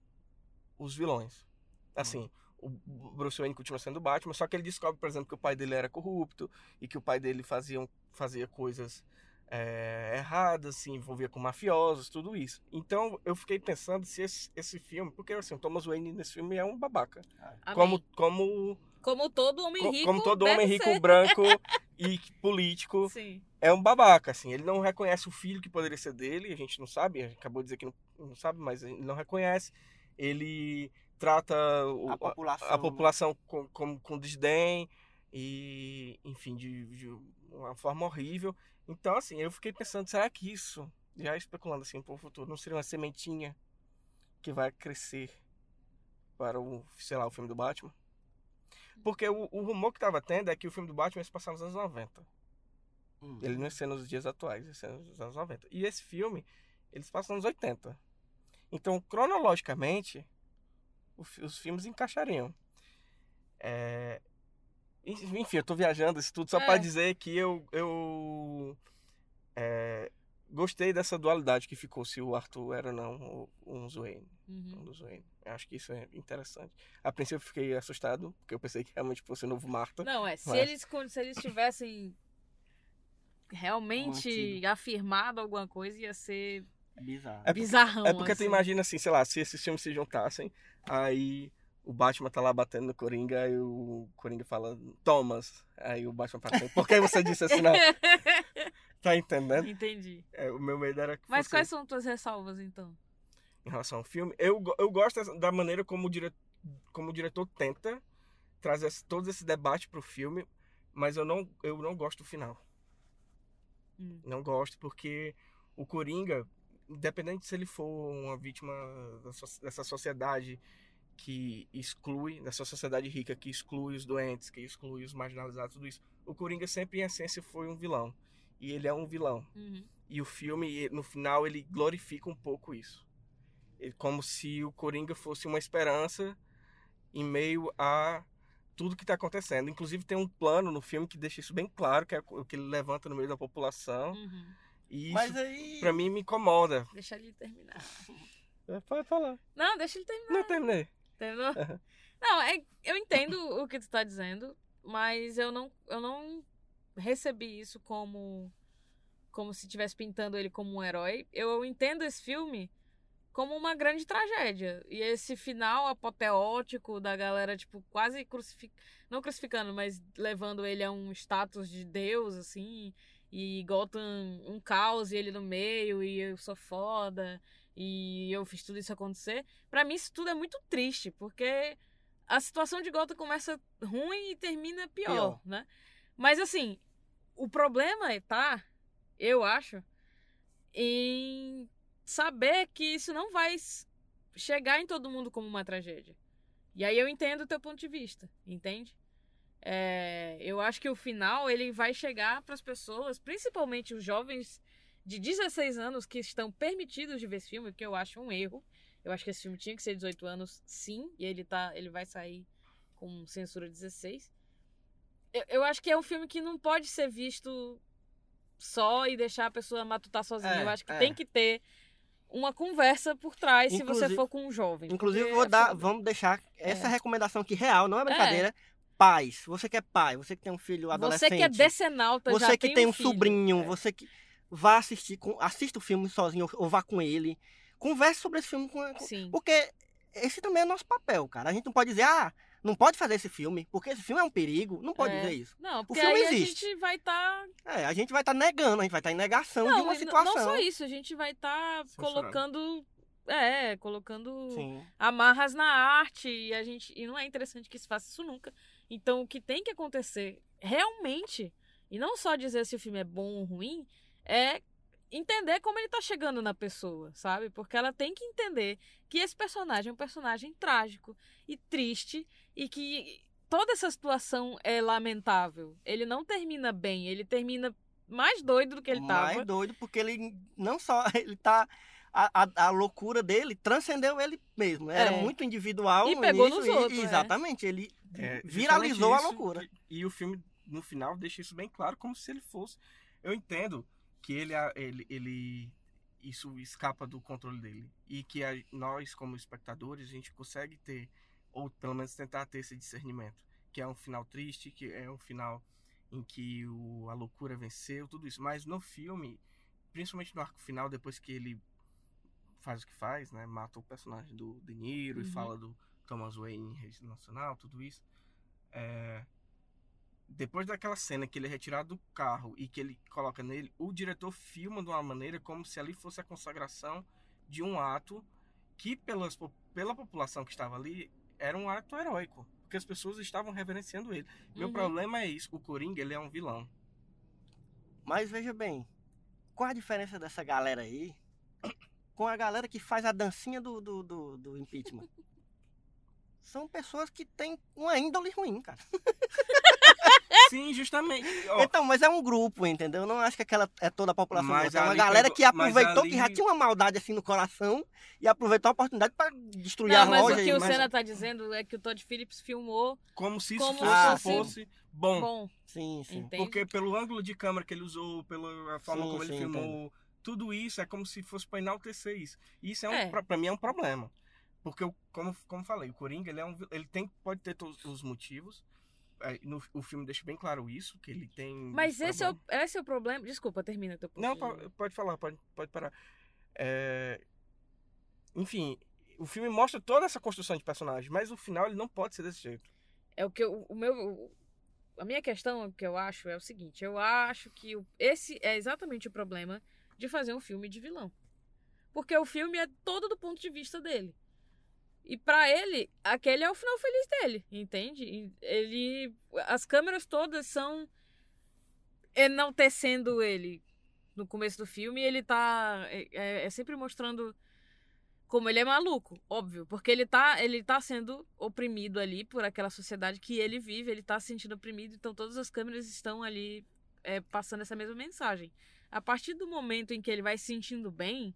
os vilões. Assim, o Bruce Wayne continua sendo o Batman, só que ele descobre, por exemplo, que o pai dele era corrupto e que o pai dele fazia, fazia coisas é, erradas, se envolvia com mafiosos, tudo isso. Então eu fiquei pensando se esse, esse filme, porque assim, o Thomas Wayne nesse filme é um babaca. Amém. Como, como Como todo homem Co- rico. como todo homem rico, ser. branco e político, Sim. é um babaca, assim. Ele não reconhece o filho que poderia ser dele, a gente não sabe, a acabou de dizer que não, não sabe, mas ele não reconhece. Ele trata o- A população. a população com, com, com desdém e, enfim, de, de uma forma horrível. Então, assim, eu fiquei pensando, será que isso, já especulando assim para o futuro, não seria uma sementinha que vai crescer para o, sei lá, o filme do Batman? Porque o, o rumor que tava tendo é que o filme do Batman ia se passar nos anos 90. Hum. Ele não ia ser nos dias atuais, ia ser nos anos 90. E esse filme, ele se passa nos 80. Então, cronologicamente, o fi- os filmes encaixariam. É, Enfim, eu tô viajando isso tudo só É. pra dizer que eu, eu é, gostei dessa dualidade que ficou se o Arthur era ou não um Wayne. Uhum. Um dos Wayne. Eu acho que isso é interessante. A princípio eu fiquei assustado, porque eu pensei que realmente fosse o novo Marta. Não, é, se Mas- eles, con- se eles tivessem realmente Mantido. afirmado alguma coisa, ia ser Bizarro. É porque- bizarrão. É porque tu assim. imagina assim, sei lá, se esses filmes se juntassem, aí o Batman tá lá batendo no Coringa e o Coringa fala, Thomas. Aí o Batman fala por que você disse assim? Não, tá entendendo? Entendi. É, o meu medo era Mas fosse quais são tuas ressalvas, então? em relação ao filme. Eu, eu gosto da maneira como o, dire, como o diretor tenta trazer todo esse debate pro filme, mas eu não, eu não gosto do final. Hum. Não gosto porque o Coringa, independente se ele for uma vítima dessa sociedade que exclui, dessa sociedade rica que exclui os doentes, que exclui os marginalizados, tudo isso, o Coringa sempre em essência foi um vilão. E ele é um vilão. Uhum. E o filme, no final, ele glorifica um pouco isso. Ele- como se o Coringa fosse uma esperança em meio a tudo que está acontecendo. Inclusive tem um plano no filme que deixa isso bem claro, que é o que ele levanta no meio da população. Uhum. E isso, Mas aí. pra mim, me incomoda. Deixa ele terminar. É, Pode falar. Não, deixa ele terminar. Não terminei. Entendeu? Não, é, eu entendo o que tu tá dizendo, mas eu não, eu não recebi isso como como se estivesse pintando ele como um herói. Eu entendo esse filme como uma grande tragédia. E esse final apoteótico da galera, tipo, quase crucificando. Não crucificando, mas levando ele a um status de Deus, assim. E Gotham um caos e ele no meio, e eu sou foda, e eu fiz tudo isso acontecer. Pra mim, isso tudo é muito triste, porque a situação de Gotham começa ruim e termina pior, Pior. né? Mas assim, o problema é, tá, eu acho, em saber que isso não vai chegar em todo mundo como uma tragédia. E aí eu entendo o teu ponto de vista, entende? É, eu acho que o final ele vai chegar para as pessoas, principalmente os jovens de 16 anos que estão permitidos de ver esse filme, que eu acho um erro. Eu acho que esse filme tinha que ser 18 anos, sim, e ele tá, ele vai sair com censura 16. Eu, eu acho que é um filme que não pode ser visto só e deixar a pessoa matutar sozinha. É, eu acho que é. tem que ter uma conversa por trás se Inclusive- você for com um jovem. Inclusive, vou é dar, foda. vamos deixar essa É. recomendação aqui real, não é brincadeira. Pais, você que é pai, você que tem um filho adolescente, Você que é decenalta já você que tem um, filho. sobrinho, É. você que vá assistir, com, assista o filme sozinho ou, ou vá com ele, converse sobre esse filme com, Sim. porque esse também é nosso papel, cara. A gente não pode dizer, ah, não pode fazer esse filme, porque esse filme é um perigo. Não pode É. dizer isso. Não, porque filme aí existe. a gente vai estar. É, a gente vai estar negando, a gente vai estar em negação de Não, uma e n- situação. não só isso, a gente vai estar Censurando. colocando. É, colocando Sim. amarras na arte e a gente e não é interessante que se faça isso nunca. Então o que tem que acontecer realmente e não só dizer se o filme é bom ou ruim é entender como ele tá chegando na pessoa, sabe? Porque ela tem que entender que esse personagem é um personagem trágico e triste e que toda essa situação é lamentável. Ele não termina bem, ele termina mais doido do que ele mais tava. doido, porque ele não só ele tá a, a, a loucura dele transcendeu ele mesmo. Era É. muito individual E no pegou início, nos e- outros, é. Exatamente, ele É, viralizou a loucura. E, e o filme, no final, deixa isso bem claro, como se ele fosse. Eu entendo que ele, ele, ele isso escapa do controle dele. E que a- nós, como espectadores, a gente consegue ter, ou pelo menos tentar ter esse discernimento. Que é um final triste, que é um final em que o, a loucura venceu, tudo isso. Mas no filme, principalmente no arco final, depois que ele faz o que faz, né? Mata o personagem do De Niro Uhum. e fala do Thomas Wayne em rede nacional, tudo isso. É, Depois daquela cena que ele é retirado do carro e que ele coloca nele, o diretor filma de uma maneira como se ali fosse a consagração de um ato que pelas, pela população que estava ali era um ato heróico, porque as pessoas estavam reverenciando ele. Meu Uhum. problema é isso, o Coringa ele é um vilão. Mas veja bem, qual a diferença dessa galera aí com a galera que faz a dancinha do, do, do, do impeachment? São pessoas que têm uma índole ruim, cara. Sim, justamente. Ó, Então, mas é um grupo, entendeu? Eu não acho que aquela é toda a população. Mas. É uma galera que mas aproveitou ali- que já tinha uma maldade assim no coração e aproveitou a oportunidade para destruir Não, a mas loja. o que o mas- Senna tá dizendo é que o Todd Phillips filmou como se isso como fosse, se fosse, bom. bom, Sim, sim. entende? Porque pelo ângulo de câmera que ele usou, pela forma Sim, como ele sim, filmou, tudo isso é como se fosse para enaltecer isso. Isso é um, É. pra, pra mim é um problema. Porque, eu, como, como falei, o Coringa ele, é um, ele tem, pode ter todos os motivos. No, o filme deixa bem claro isso, que ele tem. Mas esse é, o, problema. esse é o problema. Desculpa, termina teu. Não, de- po- pode falar, pode, pode parar. É, Enfim, o filme mostra toda essa construção de personagem, mas o final ele não pode ser desse jeito. É o que eu, o meu a minha questão que eu acho é o seguinte, eu acho que esse é exatamente o problema de fazer um filme de vilão. Porque o filme é todo do ponto de vista dele. E pra ele, aquele é o final feliz dele, entende? Ele as câmeras todas são enaltecendo ele no começo do filme, ele tá é, é- é sempre mostrando como ele é maluco, óbvio, porque ele tá, ele tá sendo oprimido ali por aquela sociedade que ele vive, ele tá se sentindo oprimido, então todas as câmeras estão ali é, passando essa mesma mensagem. A partir do momento em que ele vai se sentindo bem,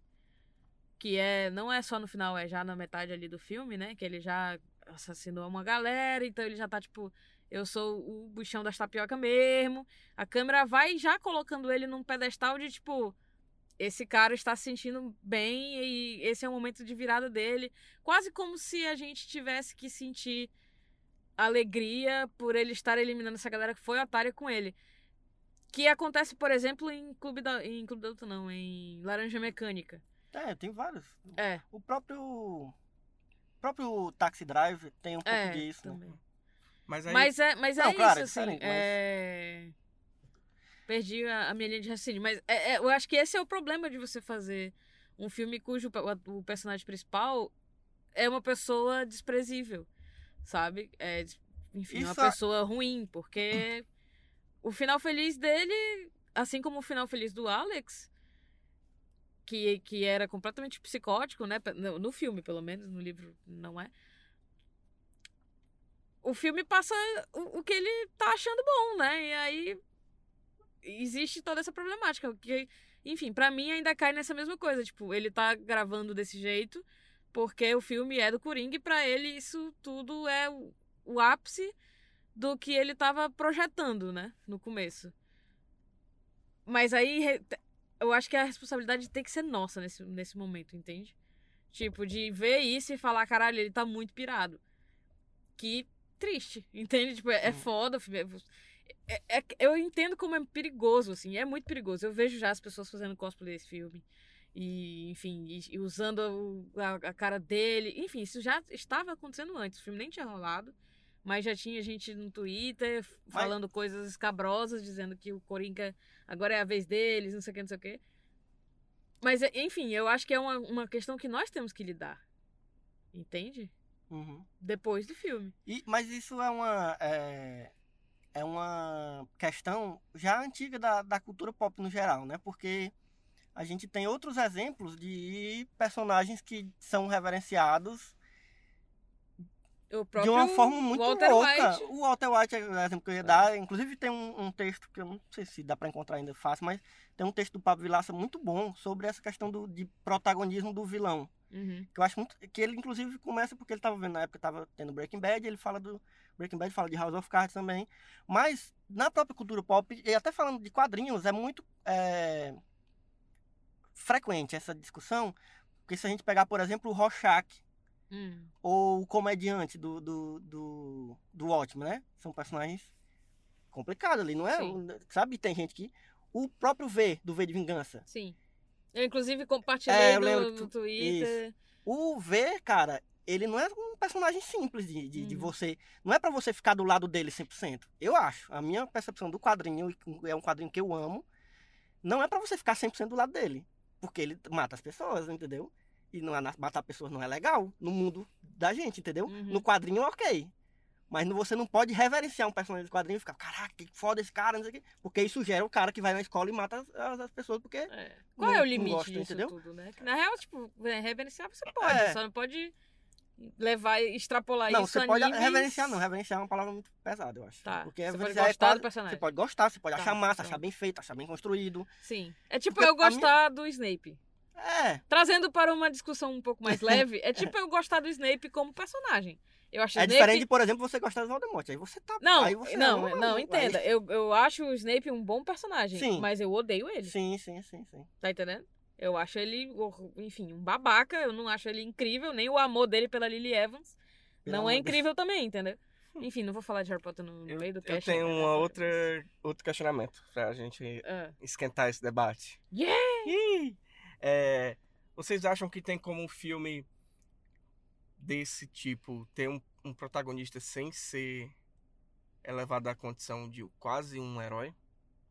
que é não é só no final, é já na metade ali do filme, né, que ele já assassinou uma galera, então ele já tá tipo, eu sou o bichão das tapioca mesmo. A câmera vai já colocando ele num pedestal de tipo, esse cara está se sentindo bem e esse é o momento de virada dele. Quase como se a gente tivesse que sentir alegria por ele estar eliminando essa galera que foi otária com ele. Que acontece, por exemplo, em Clube da. Em Clube da Luta, não, em Laranja Mecânica. É, tem vários. É, O próprio. O próprio Taxi Drive tem um pouco é. disso. né? também. Mas aí. Mas é, mas é Não, isso, claro, é assim. mas- é... Perdi a, a minha linha de raciocínio. Mas é- é- eu acho que esse é o problema de você fazer um filme cujo o, o personagem principal é uma pessoa desprezível, sabe? É, enfim, uma Isso é- pessoa ruim, porque o final feliz dele, assim como o final feliz do Alex, que, que era completamente psicótico, né? No, no filme, pelo menos, no livro não é o filme passa o, o que ele tá achando bom, né? E aí existe toda essa problemática. Que, enfim, pra mim ainda cai nessa mesma coisa. Tipo, ele tá gravando desse jeito porque o filme é do Coringa e pra ele isso tudo é o, o ápice do que ele tava projetando, né? No começo. Mas aí eu acho que a responsabilidade tem que ser nossa nesse, nesse momento, entende? Tipo, de ver isso e falar, caralho, ele tá muito pirado. Que triste, entende? Tipo, é, é foda. é- é- é- eu entendo como é perigoso, assim, é muito perigoso. Eu vejo já as pessoas fazendo cosplay desse filme. E, enfim, e, e usando a, a cara dele. Enfim, isso já estava acontecendo antes. O filme nem tinha rolado. Mas já tinha gente no Twitter f- Mas- falando coisas escabrosas, dizendo que o Coringa agora é a vez deles, não sei o que, não sei o que. Mas, enfim, eu acho que é uma, uma questão que nós temos que lidar. Entende? Uhum. Depois do filme. E- mas isso é uma. É, é uma questão já antiga da, da cultura pop no geral, né? Porque a gente tem outros exemplos de personagens que são reverenciados de uma forma muito Walter louca. White. O Walter White é o exemplo que eu ia dar. Inclusive tem um, um texto que eu não sei se dá pra encontrar ainda fácil, mas tem um texto do Pablo Vilaça muito bom sobre essa questão do, de protagonismo do vilão. Uhum. Que eu acho muito. Que ele, inclusive, começa porque ele tava vendo na época, tava tendo Breaking Bad, ele fala do. Breaking Bad fala de House of Cards também. Mas na própria cultura pop, e até falando de quadrinhos, é muito é, frequente essa discussão. Porque se a gente pegar, por exemplo, o Rorschach Hum. ou o comediante do, do, do, do Watchmen, né? São personagens complicados ali, não é? Sim. Sabe, tem gente que. O próprio V, do V de Vingança. Sim. Eu, inclusive, compartilhei É, no, lembro no tu- Twitter. O V, cara, ele não é um personagem simples de, de, de Uhum. você. Não é pra você ficar do lado dele 100%. Eu acho. A minha percepção do quadrinho, é um quadrinho que eu amo, não é pra você ficar 100% do lado dele. Porque ele mata as pessoas, entendeu? E não é, matar pessoas não é legal no mundo da gente, entendeu? Uhum. No quadrinho, ok. Mas não- você não pode reverenciar um personagem do quadrinho e ficar, caraca, que foda esse cara, não sei o quê. Porque isso gera o cara que vai na escola e mata as, as- as pessoas, porque É. Qual Não- é o não limite gosto, disso entendeu? tudo, né? Que, na real, tipo, é, reverenciar você pode, É. só não pode levar e extrapolar Não, isso você a pode níveis... reverenciar, não. Reverenciar é uma palavra muito pesada, eu acho. Tá, Porque você pode reverenciar é gostar do quase- personagem. Você pode gostar, você pode Tá, achar massa, achar pronto. bem feito, achar bem construído. Sim. É tipo Porque eu a minha- gostar do Snape. É, Trazendo para uma discussão um pouco mais leve, é tipo eu gostar do Snape como personagem. Eu acho é Snape... diferente, por exemplo, você gostar do Voldemort. Aí você tá. Não, aí você não, ama, não, aí- entenda. Eu, eu acho o Snape um bom personagem, Sim. mas eu odeio ele. Sim, sim, sim, sim. Tá entendendo? Eu acho ele, enfim, um babaca. Eu não acho ele incrível, nem o amor dele pela Lily Evans. Pelo não é de- incrível também, entendeu? Enfim, não vou falar de Harry Potter no, Eu, meio do eu cast. tenho né, uma outra, outro questionamento pra gente Ah. esquentar esse debate. Yeah! Ih! É, vocês acham que tem como um filme desse tipo ter um, um protagonista sem ser elevado à condição de quase um herói?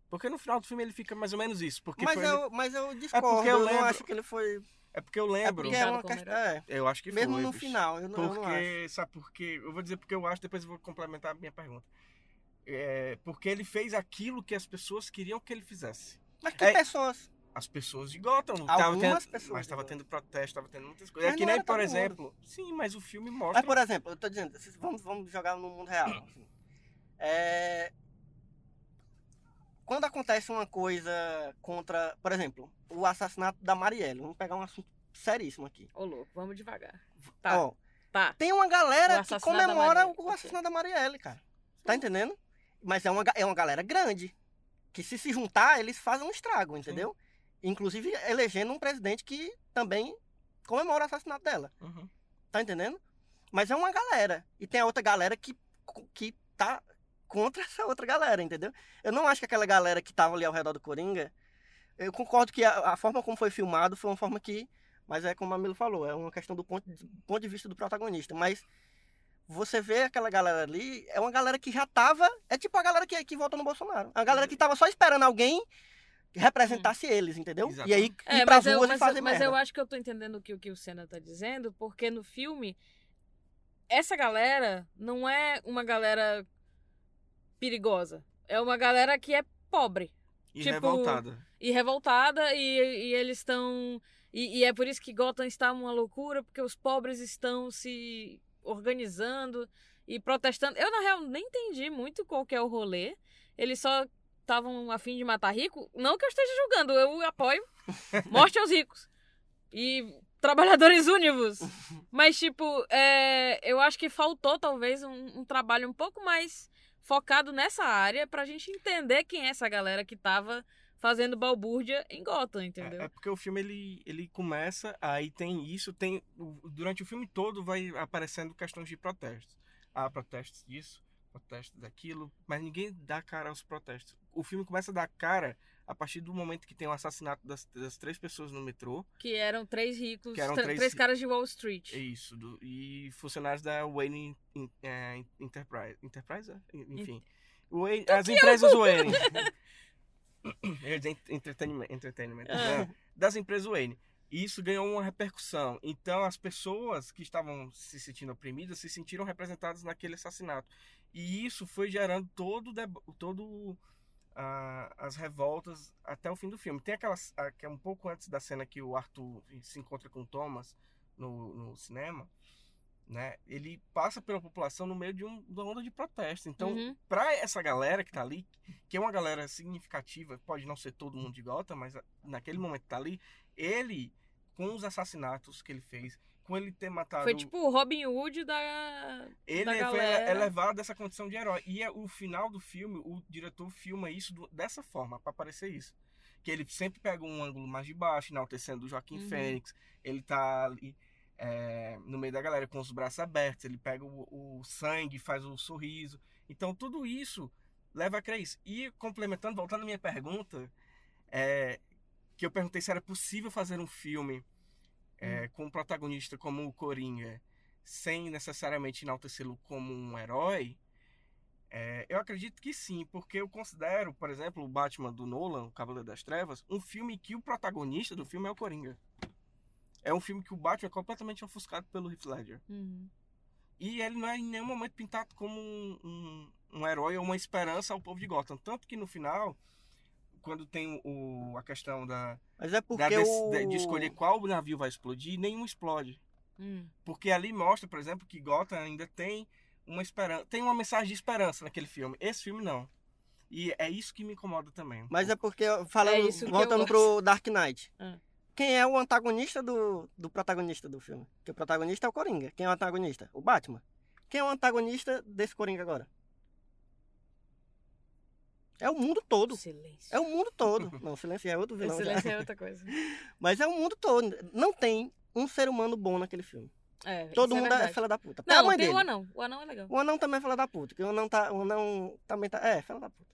Porque no final do filme ele fica mais ou menos isso. Porque Mas foi eu, mas eu discordo. porque eu eu, lembro- não acho que ele foi. É porque eu É lembro. porque é uma questão. É, Eu acho que mesmo foi. no bicho. final, eu não, eu não acho. Porque, sabe por quê? Eu vou dizer porque eu acho, depois eu vou complementar a minha pergunta. É, porque ele fez aquilo que as pessoas queriam que ele fizesse. Mas que É- pessoas. As pessoas de Gotham. tava Algumas tendo, pessoas Mas de tava Gotham. tendo protesto, tava tendo muitas coisas. É Mas que não nem, por exemplo. Sim, mas o filme mostra. Mas, por exemplo, eu tô dizendo, vamos, vamos jogar no mundo real. assim. É, Quando acontece uma coisa contra, por exemplo, o assassinato da Marielle, vamos pegar um assunto seríssimo aqui. Ô, louco, vamos devagar. Tá, Ó, tá. tem uma galera que comemora o assassinato da Marielle, cara. Tá entendendo? Mas é uma, é uma galera grande. Que se se juntar, eles fazem um estrago, entendeu? Inclusive elegendo um presidente que também comemora o assassinato dela. Uhum. Tá entendendo? Mas é uma galera. E tem a outra galera que, que tá contra essa outra galera, entendeu? Eu não acho que aquela galera que tava ali ao redor do Coringa. Eu concordo que a, a forma como foi filmado foi uma forma que. Mas é como a Milo falou, é uma questão do ponto, do ponto de vista do protagonista. Mas você vê aquela galera ali, é uma galera que já tava. É tipo a galera que, que votou no Bolsonaro. A galera que tava só esperando alguém que representasse eles, entendeu? E aí Exatamente. ir É, pras mas, eu, ruas mas, e fazer mas merda. eu acho que eu tô entendendo o que o, que o Senna tá dizendo, porque no filme, essa galera não é uma galera perigosa. É uma galera que é pobre E Tipo, revoltada. e revoltada, e, e eles estão. E, e é por isso que Gotham está uma loucura, porque os pobres estão se organizando e protestando. Eu, na real, nem entendi muito qual que é o rolê. Eles só estavam afim de matar rico. Não que eu esteja julgando, eu apoio. Morte aos ricos. E trabalhadores únivos. Mas, tipo, é, eu acho que faltou talvez um, um trabalho um pouco mais focado nessa área pra gente entender quem é essa galera que tava fazendo balbúrdia em Gotham, entendeu? É, é porque o filme ele, ele começa, aí tem isso, tem durante o filme todo vai aparecendo questões de protestos. Há protestos disso, protestos daquilo, mas ninguém dá cara aos protestos. O filme começa a dar cara a partir do momento que tem o assassinato das, das três pessoas no metrô. Que eram três ricos, eram tr- três três caras de Wall Street. É isso, do- e funcionários da Wayne In- é, Enterprise. Enterprise? é? Enfim. Wayne- as empresas Wayne. Eu dizer entertainment, entertainment Ah. né? Das empresas Wayne. E isso ganhou uma repercussão. Então, as pessoas que estavam se sentindo oprimidas se sentiram representadas naquele assassinato. E isso foi gerando todo, todo ah, as revoltas até o fim do filme. Tem aquela a- que é um pouco antes da cena que o Arthur se encontra com o Thomas no, no cinema, né? Ele passa pela população no meio de, um, uma onda de protesto. Então, Uhum. pra essa galera que tá ali, que é uma galera significativa, pode não ser todo mundo de Gotham, mas a- naquele momento que tá ali, ele, com os assassinatos que ele fez, com ele ter matado. Foi tipo o Robin Hood da. ele da foi galera. elevado dessa condição de herói. E é o final do filme, o diretor filma isso do- dessa forma, pra parecer isso. Que ele sempre pega um ângulo mais de baixo, enaltecendo o Joaquim Uhum. Fênix. Ele tá ali é, no meio da galera com os braços abertos. Ele pega o, o sangue, faz o sorriso. Então tudo isso leva a crer isso. E complementando, voltando à minha pergunta, é, que eu perguntei se era possível fazer um filme é, com um protagonista como o Coringa, sem necessariamente enaltecê-lo como um herói, é, eu acredito que sim, porque eu considero, por exemplo, o Batman do Nolan, o Cavaleiro das Trevas, um filme que o protagonista do filme é o Coringa. É um filme que o Batman é completamente ofuscado pelo Heath Ledger. Uhum. E ele não é em nenhum momento pintado como um, um, um herói ou uma esperança ao povo de Gotham. Tanto que no final, quando tem o, a questão da, Mas é da porque dec- o... de, de escolher qual navio vai explodir, nenhum explode. Hum. Porque ali mostra, por exemplo, que Gotham ainda tem uma esperança, tem uma mensagem de esperança naquele filme. Esse filme não. E é isso que me incomoda também. Mas é porque, falando, É voltando pro Dark Knight. Ah. Quem é o antagonista do, do protagonista do filme? Porque o protagonista é o Coringa. Quem é o antagonista? O Batman. Quem é o antagonista desse Coringa agora? É o mundo todo. Silêncio. É o mundo todo. Não, silêncio é outro vilão. já. Silêncio é outra coisa. Mas é o mundo todo. Não tem um ser humano bom naquele filme. É, Todo é mundo é, verdade. fela da puta. Não, mãe tem dele. o anão. O anão é legal. O anão também é fela da puta. Porque o anão, tá, o anão também tá. É, fela da puta.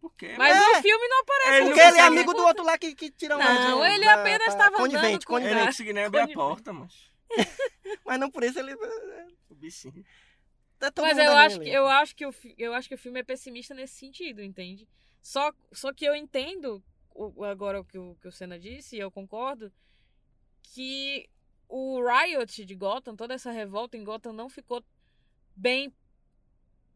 Por quê? Mas É. no filme não aparece. Ele um Porque ele é amigo do outro lá que, que tira um. Não, ele da- apenas tá- tava Conivente, andando com- Ele conivente. não conseguiu nem abrir a Conivente. porta, mas. Mas não por isso ele. O bichinho. Tá todo Mas eu acho, que, eu, acho que o, eu acho que o filme é pessimista nesse sentido, entende? Só, só que eu entendo agora o que o, que o Senna disse, e eu concordo, que o riot de Gotham, toda essa revolta em Gotham não ficou bem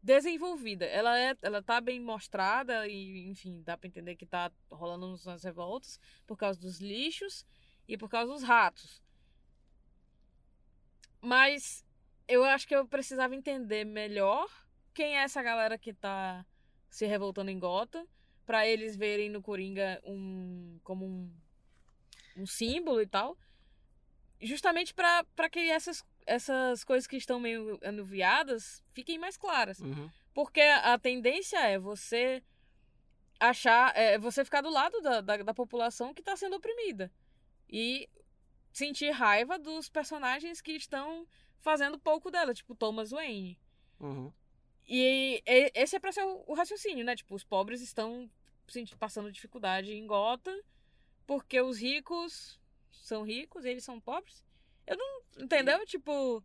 desenvolvida. Ela é, ela tá bem mostrada e, enfim, dá pra entender que tá rolando umas revoltas por causa dos lixos e por causa dos ratos. Mas eu acho que eu precisava entender melhor quem é essa galera que tá se revoltando em Gotham, pra eles verem no Coringa um como um, um símbolo e tal. Justamente pra pra que essas essas coisas que estão meio anuviadas fiquem mais claras. Uhum. Porque a tendência é você achar. É você ficar do lado da, da, da população que está sendo oprimida. E sentir raiva dos personagens que estão fazendo pouco dela, tipo Thomas Wayne. Uhum. E, e- esse é pra ser o, o raciocínio, né? Tipo, os pobres estão passando dificuldade em Gotham porque os ricos são ricos e eles são pobres. Eu não. Entendeu? Tipo.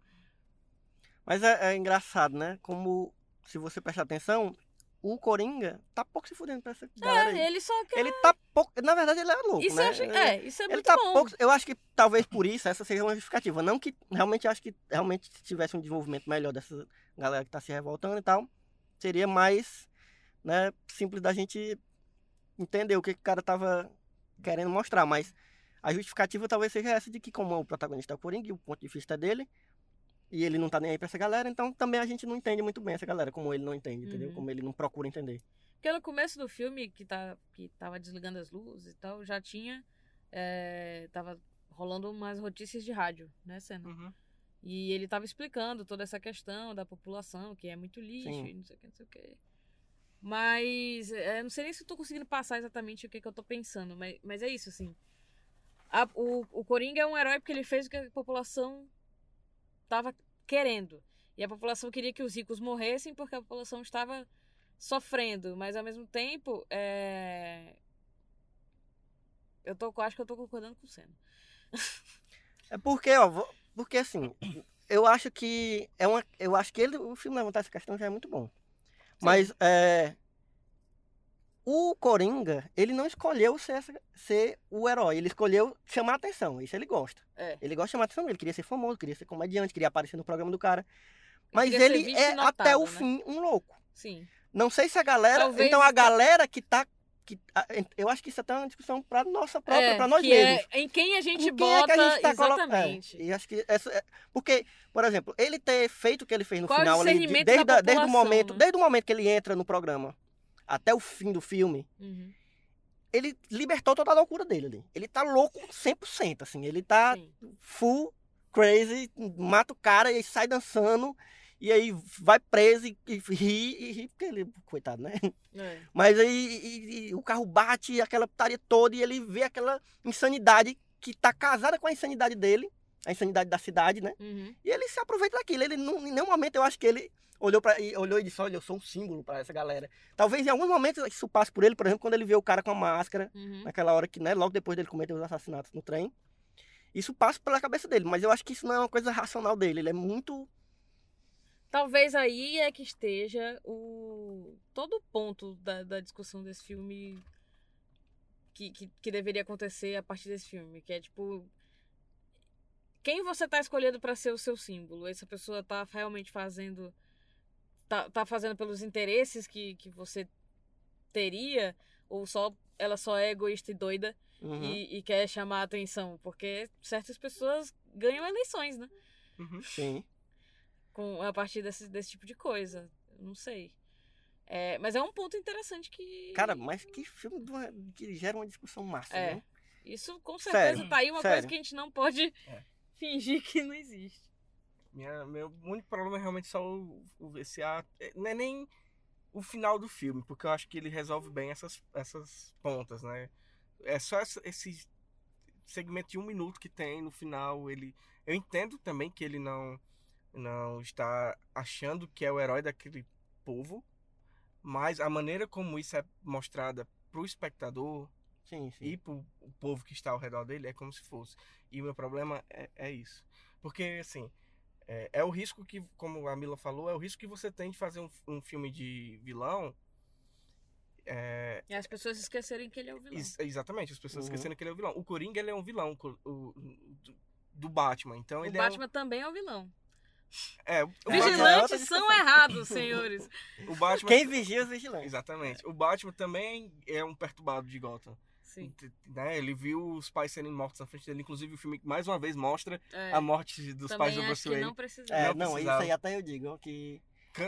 Mas é, é engraçado, né? Como, se você prestar atenção, o Coringa tá pouco se fudendo pra essa galera aí. É, ele só quer. Ele tá pouco. Na verdade, ele é louco, Isso, né? eu acho, é, isso é Ele muito tá bom. pouco. Eu acho que talvez por isso essa seja uma justificativa. Não que realmente acho que realmente se tivesse um desenvolvimento melhor dessa galera que tá se revoltando e tal, seria mais né, simples da gente entender o que, que o cara tava querendo mostrar. Mas a justificativa talvez seja essa de que, como o protagonista é o Coringa e o ponto de vista dele, E ele não tá nem aí pra essa galera, então também a gente não entende muito bem essa galera, como ele não entende, entendeu? Uhum. Como ele não procura entender. Porque no começo do filme, que, tá, que tava desligando as luzes e tal, já tinha. é, tava rolando umas notícias de rádio, né, Senna? Uhum. E ele tava explicando toda essa questão da população, que é muito lixo Sim. e não sei o que, não sei o que. Mas é, não sei nem se eu tô conseguindo passar exatamente o que, que eu tô pensando, mas, mas é isso, assim. A- o, o Coringa é um herói porque ele fez o que a população tava querendo. E a população queria que os ricos morressem porque a população estava sofrendo. Mas ao mesmo tempo, é... eu tô, acho que eu tô concordando com o Senna. É porque, ó, porque assim, eu acho que é uma, eu acho que ele, o filme levantar essa questão já é muito bom. Mas é, o Coringa, ele não escolheu ser, ser o herói, ele escolheu chamar atenção, isso ele gosta. É. Ele gosta de chamar atenção, ele queria ser famoso, queria ser comediante, queria aparecer no programa do cara. Mas ele é notado, até o né? fim um louco. Sim. Não sei se a galera, Talvez- então a galera que tá que, eu acho que isso até é uma discussão para nossa própria, É, para nós que mesmos. É em quem a gente quem é bota que a gente tá colo- exatamente. É, e acho que essa, é- porque, por exemplo, ele ter feito o que ele fez no Qual é final, ali, desde, da desde o momento, né? desde o momento que ele entra no programa até o fim do filme, Uhum, ele libertou toda a loucura dele ali. Ele tá louco 100%, assim, ele tá sim. full crazy, mata o cara e sai dançando e aí vai preso e, e ri e ri porque ele, coitado, né? É. Mas aí e- e o carro bate aquela putaria toda e ele vê aquela insanidade que tá casada com a insanidade dele, a insanidade da cidade, né? Uhum. E ele se aproveita daquilo. Ele não, em nenhum momento eu acho que ele olhou para olhou e disse, olha, eu sou um símbolo para essa galera. Talvez em algum momento isso passe por ele, por exemplo, quando ele vê o cara com a máscara, Uhum. naquela hora que, né, logo depois dele cometer os assassinatos no trem. Isso passa pela cabeça dele, mas eu acho que isso não é uma coisa racional dele. Ele é muito Talvez aí é que esteja o todo o ponto da, da discussão desse filme que, que, que deveria acontecer a partir desse filme, que é tipo quem você tá escolhendo para ser o seu símbolo? Essa pessoa tá realmente fazendo tá, tá fazendo pelos interesses que, que você teria ou só ela só é egoísta e doida Uhum. e, e quer chamar a atenção? Porque certas pessoas ganham eleições, né? Uhum. Sim. com a partir desse, desse tipo de coisa. Não sei. É, mas é um ponto interessante que. Cara, mas que filme uma- que gera uma discussão massa, É. né? Isso com certeza Sério, tá aí uma coisa sério. que a gente não pode É. fingir que não existe. Minha, meu único problema é realmente só o, o, esse ato. é, Não é nem o final do filme, porque eu acho que ele resolve bem essas, essas pontas, né? É só esse segmento de um minuto que tem no final. Ele, eu entendo também que ele não, não está achando que é o herói daquele povo, mas a maneira como isso é mostrada pro espectador Sim, sim. e pro o povo que está ao redor dele é como se fosse. E o meu problema é, é isso. Porque, assim, é, é o risco que, como a Mila falou, é o risco que você tem de fazer um, um filme de vilão. é, E as pessoas esquecerem que ele é o vilão. ex- exatamente, as pessoas Uhum. esquecendo que ele é o vilão. O Coringa, ele é um vilão co- o- do, Batman. Então, o ele Batman também é o vilão. é... um- é o, Batman é Vigilantes outra são errados, senhores. o Batman... Quem vigia os vigilantes. Exatamente. O Batman também é um perturbado de Gotham. Sim. Né? Ele viu os pais sendo mortos na frente dele. Inclusive, o filme mais uma vez mostra É, a morte dos pais do também Bruce Wayne. não precisa. É, Não não, isso precisava. aí até eu digo que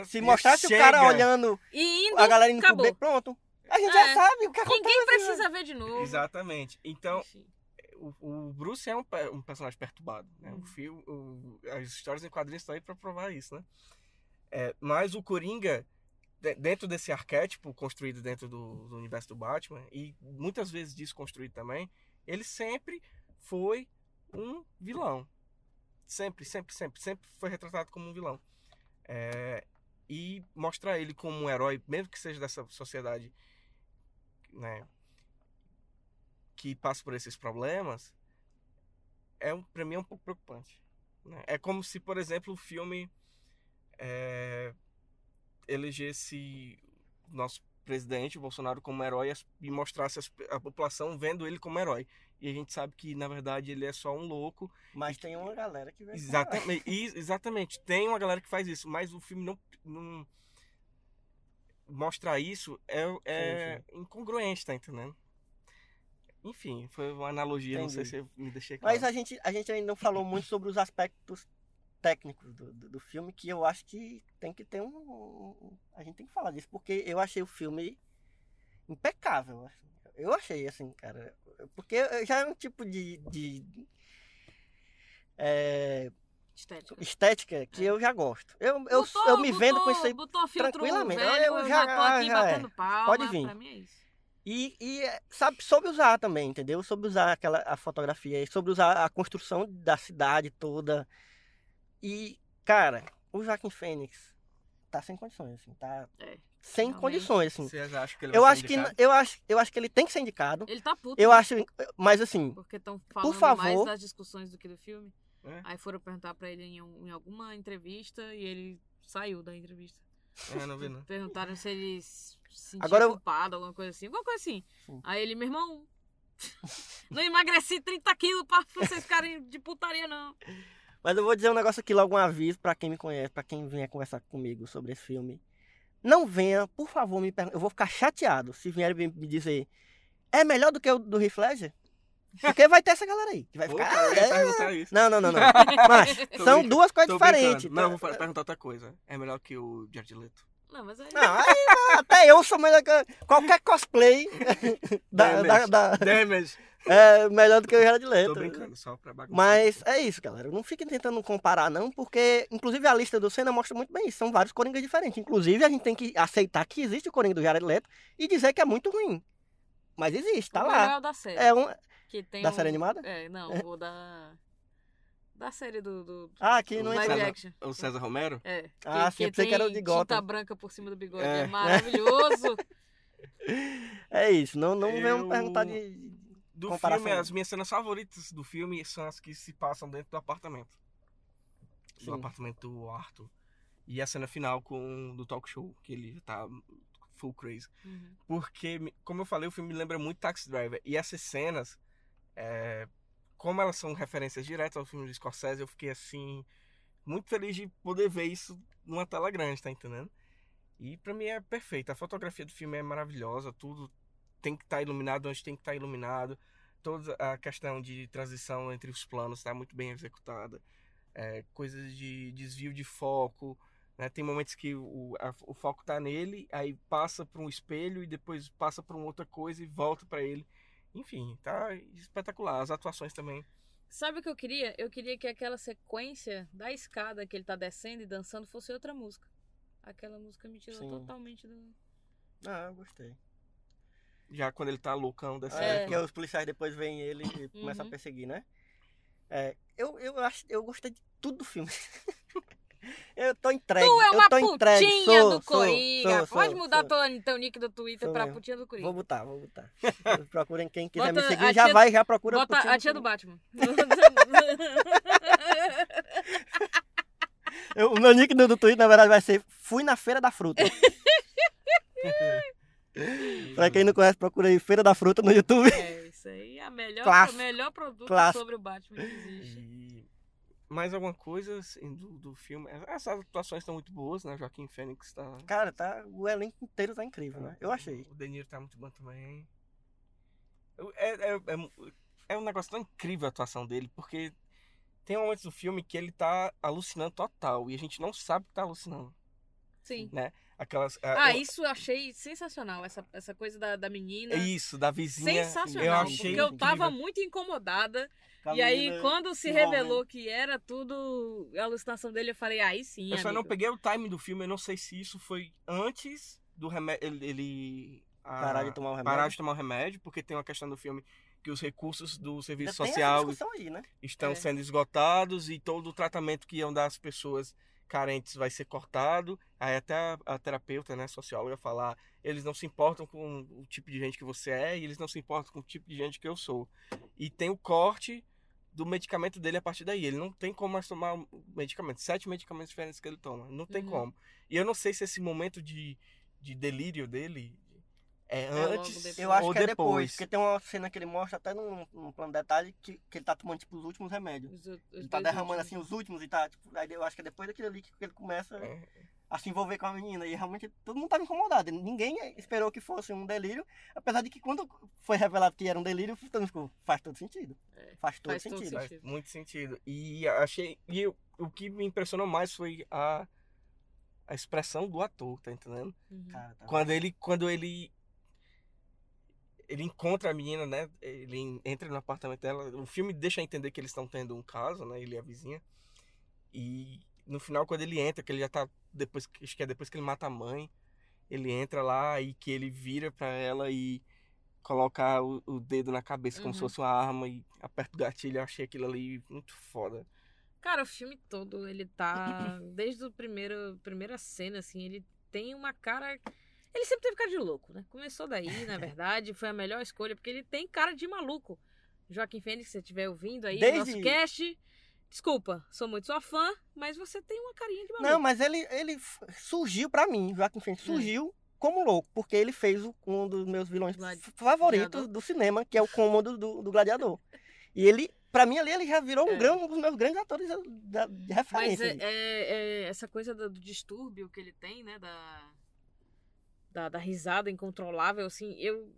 se mostrasse Chega. o cara olhando E indo, a galera indo pro beco, pronto. A gente É. já sabe o que acontece. Ninguém né? precisa ver de novo. Exatamente. Então, o, o Bruce é um, um personagem perturbado. Né? Uhum. O filme, o- as histórias em quadrinhos estão aí pra provar isso, né? É, mas o Coringa, dentro desse arquétipo construído dentro do, do universo do Batman, e muitas vezes desconstruído também, ele sempre foi um vilão. Sempre, sempre, sempre, sempre foi retratado como um vilão. É, e mostrar ele como um herói, mesmo que seja dessa sociedade né, que passa por esses problemas, é para mim é um pouco preocupante. né? É como se, por exemplo, o filme é, elegesse nosso presidente, o Bolsonaro, como herói e mostrasse as- a população vendo ele como herói. E a gente sabe que, na verdade, ele é só um louco. Mas tem uma galera que vê. Exatamente, e- exatamente. Tem uma galera que faz isso, mas o filme não, não mostrar isso é, é incongruente, tá entendendo? Enfim, foi uma analogia, não sei Entendi. se eu me deixei claro. Mas a gente, a gente ainda não falou muito sobre os aspectos técnicos do, do, do filme que eu acho que tem que ter um, um- A gente tem que falar disso, porque eu achei o filme impecável. assim. Eu achei, assim, cara. Porque já é um tipo de. de é, Estética. estética que eu já gosto. Eu, eu, Botou- eu me vendo com botou- isso aí. Botou tranquilamente. velho, Eu eu, já- já, tô aqui já é. batendo palma. Pode vir. Pra mim é isso. E, e é, sabe, soube usar também, entendeu? Soube usar aquela a fotografia, soube usar a construção da cidade toda. E, cara, o Joaquim Fênix tá sem condições, assim, tá É, sem realmente. condições, assim. Vocês acham que ele Eu vai ser acho que indicado? eu acho, eu acho que ele tem que ser indicado. Ele tá puto. Eu né? acho, mas assim, Porque estão falando favor. mais das discussões do que do filme. É? Aí foram perguntar pra ele em, em alguma entrevista e ele saiu da entrevista. É, não vi não. Perguntaram se ele se sentia Agora eu- culpado, alguma coisa assim. Alguma coisa assim. Sim. Aí ele, meu irmão, não emagreci 30 quilos pra vocês ficarem de putaria, não. Mas eu vou dizer um negócio aqui logo um aviso pra quem me conhece, pra quem vier conversar comigo sobre esse filme. Não venha, por favor, me perguntar. Eu vou ficar chateado se vierem me me dizer é melhor do que o do Heath Ledger? Porque vai ter essa galera aí que vai ficar. cara, "Ah, é". Não, não, não, não. Mas são brincando, duas coisas diferentes. brincando. Não, vou tá? fa- perguntar outra coisa. É melhor que o Jared Leto? Não, mas aí. Não, aí, até eu sou melhor que qualquer cosplay da, da, da- Damage. É melhor do que o Jared Tô Leto. brincando, só pra bagunçar. Mas é isso, galera. Não fiquem tentando comparar, não, porque, inclusive, a lista do Senna mostra muito bem isso. São vários Coringas diferentes. Inclusive, a gente tem que aceitar que existe o Coringa do Jared Leto e dizer que é muito ruim. Mas existe, tá o melhor é lá. o da série. É um. que tem da um- série animada? É, não, o da. Da série do. do Ah, aqui não action. O César Romero? É. Ah, sim, eu pensei que era o de tem Gotham. tinta branca por cima do bigode. É. É, maravilhoso. É isso. Não, não venham Eu- perguntar de. Do Comparação. filme, as minhas cenas favoritas do filme são as que se passam dentro do apartamento. Do Sim. apartamento do Arthur. E a cena final com do talk show, que ele tá full crazy. Uhum. Porque, como eu falei, o filme me lembra muito Taxi Driver. E essas cenas, é, como elas são referências diretas ao filme de Scorsese, eu fiquei assim, muito feliz de poder ver isso numa tela grande, tá entendendo? E pra mim é perfeito. A fotografia do filme é maravilhosa, tudo tem que estar iluminado onde tem que estar iluminado. Toda a questão de transição entre os planos está muito bem executada. É, coisas de desvio de foco. né? Tem momentos que o, a- o foco tá nele, aí passa para um espelho e depois passa para uma outra coisa e volta para ele. Enfim, tá espetacular. As atuações também. Sabe o que eu queria? Eu queria que aquela sequência da escada que ele tá descendo e dançando fosse outra música. Aquela música me tirou Sim. totalmente do. Ah, eu gostei. Já quando ele tá loucão dessa. É, porque os policiais depois veem ele e começam a Uhum. perseguir, né? É, eu, eu acho, eu gostei de tudo do filme. eu tô entregue. Tu é eu uma tô entregue. putinha Sou, do sou, Coringa. sou, Pode sou, mudar sou. Teu, teu nick do Twitter Sou pra mesmo. putinha do Coringa. Vou botar, vou botar. Procurem quem quiser Bota me a seguir, já vai, já procura Bota putinha a tia do Coringa. Batman. Eu- o meu nick do, do Twitter, na verdade, vai ser Fui na Feira da Fruta. Pra quem não conhece, procura aí Feira da Fruta no YouTube. é, isso aí é o melhor, Clássico. o melhor produto Clássico. sobre o Batman que existe. E mais alguma coisa assim, do, do filme? Essas atuações estão muito boas, né? Joaquim Fênix tá. Cara, tá, o elenco inteiro tá incrível, né? Eu achei. O De Niro tá muito bom também. É, é, é, é um negócio tão incrível a atuação dele, porque tem momentos do filme que ele tá alucinando total e a gente não sabe que tá alucinando. Sim. Aquelas. Ah, eu- isso eu achei sensacional. Essa, essa coisa da, da menina. É isso, da vizinha. Sensacional. Eu achei porque eu tava incrível. muito incomodada. E aí, quando se revelou que era tudo a alucinação dele, eu falei, aí sim. Eu só não amigo. peguei o time do filme, eu não sei se isso foi antes do remédio. Ele. ele a- Parar de tomar o remédio. Parar de tomar o remédio, porque tem uma questão do filme que os recursos do Ainda serviço essa social aí, né? estão É. sendo esgotados e todo o tratamento que iam dar às pessoas carentes vai ser cortado. Aí até a, a terapeuta, né, socióloga, falar, eles não se importam com o tipo de gente que você é e eles não se importam com o tipo de gente que eu sou. E tem o corte do medicamento dele a partir daí. Ele não tem como mais tomar o medicamento. Sete medicamentos diferentes que ele toma. Não tem Uhum. como. E eu não sei se esse momento de, de delírio dele é antes depois. Eu acho ou que é depois. depois. Porque tem uma cena que ele mostra até num, num plano de detalhe que, que ele tá tomando, tipo, os últimos remédios. Os, os Ele tá derramando, últimos. assim, os últimos e tá, tipo, aí eu acho que é depois daquilo ali que ele começa É. a se envolver com a menina. E realmente todo mundo tava incomodado. Ninguém esperou que fosse um delírio. Apesar de que quando foi revelado que era um delírio, todo ficou, faz todo sentido. É, Faz todo faz todo sentido. sentido. Faz muito sentido. E achei. E eu, o que me impressionou mais foi a, a expressão do ator, tá entendendo? Uhum. Cara, tá- Quando ele, quando ele ele encontra a menina, né? Ele entra no apartamento dela. O filme deixa entender que eles estão tendo um caso, né? Ele e a vizinha. E no final, quando ele entra, que ele já tá depois, acho que é depois que ele mata a mãe, ele entra lá e que ele vira pra ela e coloca o, o dedo na cabeça como se Uhum. fosse uma arma e aperta o gatilho. Eu achei aquilo ali muito foda. Cara, o filme todo, ele tá. Desde a primeira, primeira cena, assim, ele tem uma cara. Ele sempre teve cara de louco, né? Começou daí, na verdade, foi a melhor escolha, porque ele tem cara de maluco. Joaquim Fênix, se você estiver ouvindo aí, Desde- nosso cast. Desculpa, sou muito sua fã, mas você tem uma carinha de maluco. Não, mas ele, ele surgiu pra mim, Joaquim Phoenix, Hum. surgiu como louco, porque ele fez um dos meus vilões Gladi- favoritos Gladiador. do cinema, que é o cômodo do, do Gladiador. E ele, pra mim ali, ele já virou um, É. um dos meus grandes atores da- de Mas referência. é, ali. é- é essa coisa do, do distúrbio que ele tem, né? Da, da, da risada incontrolável, assim, eu,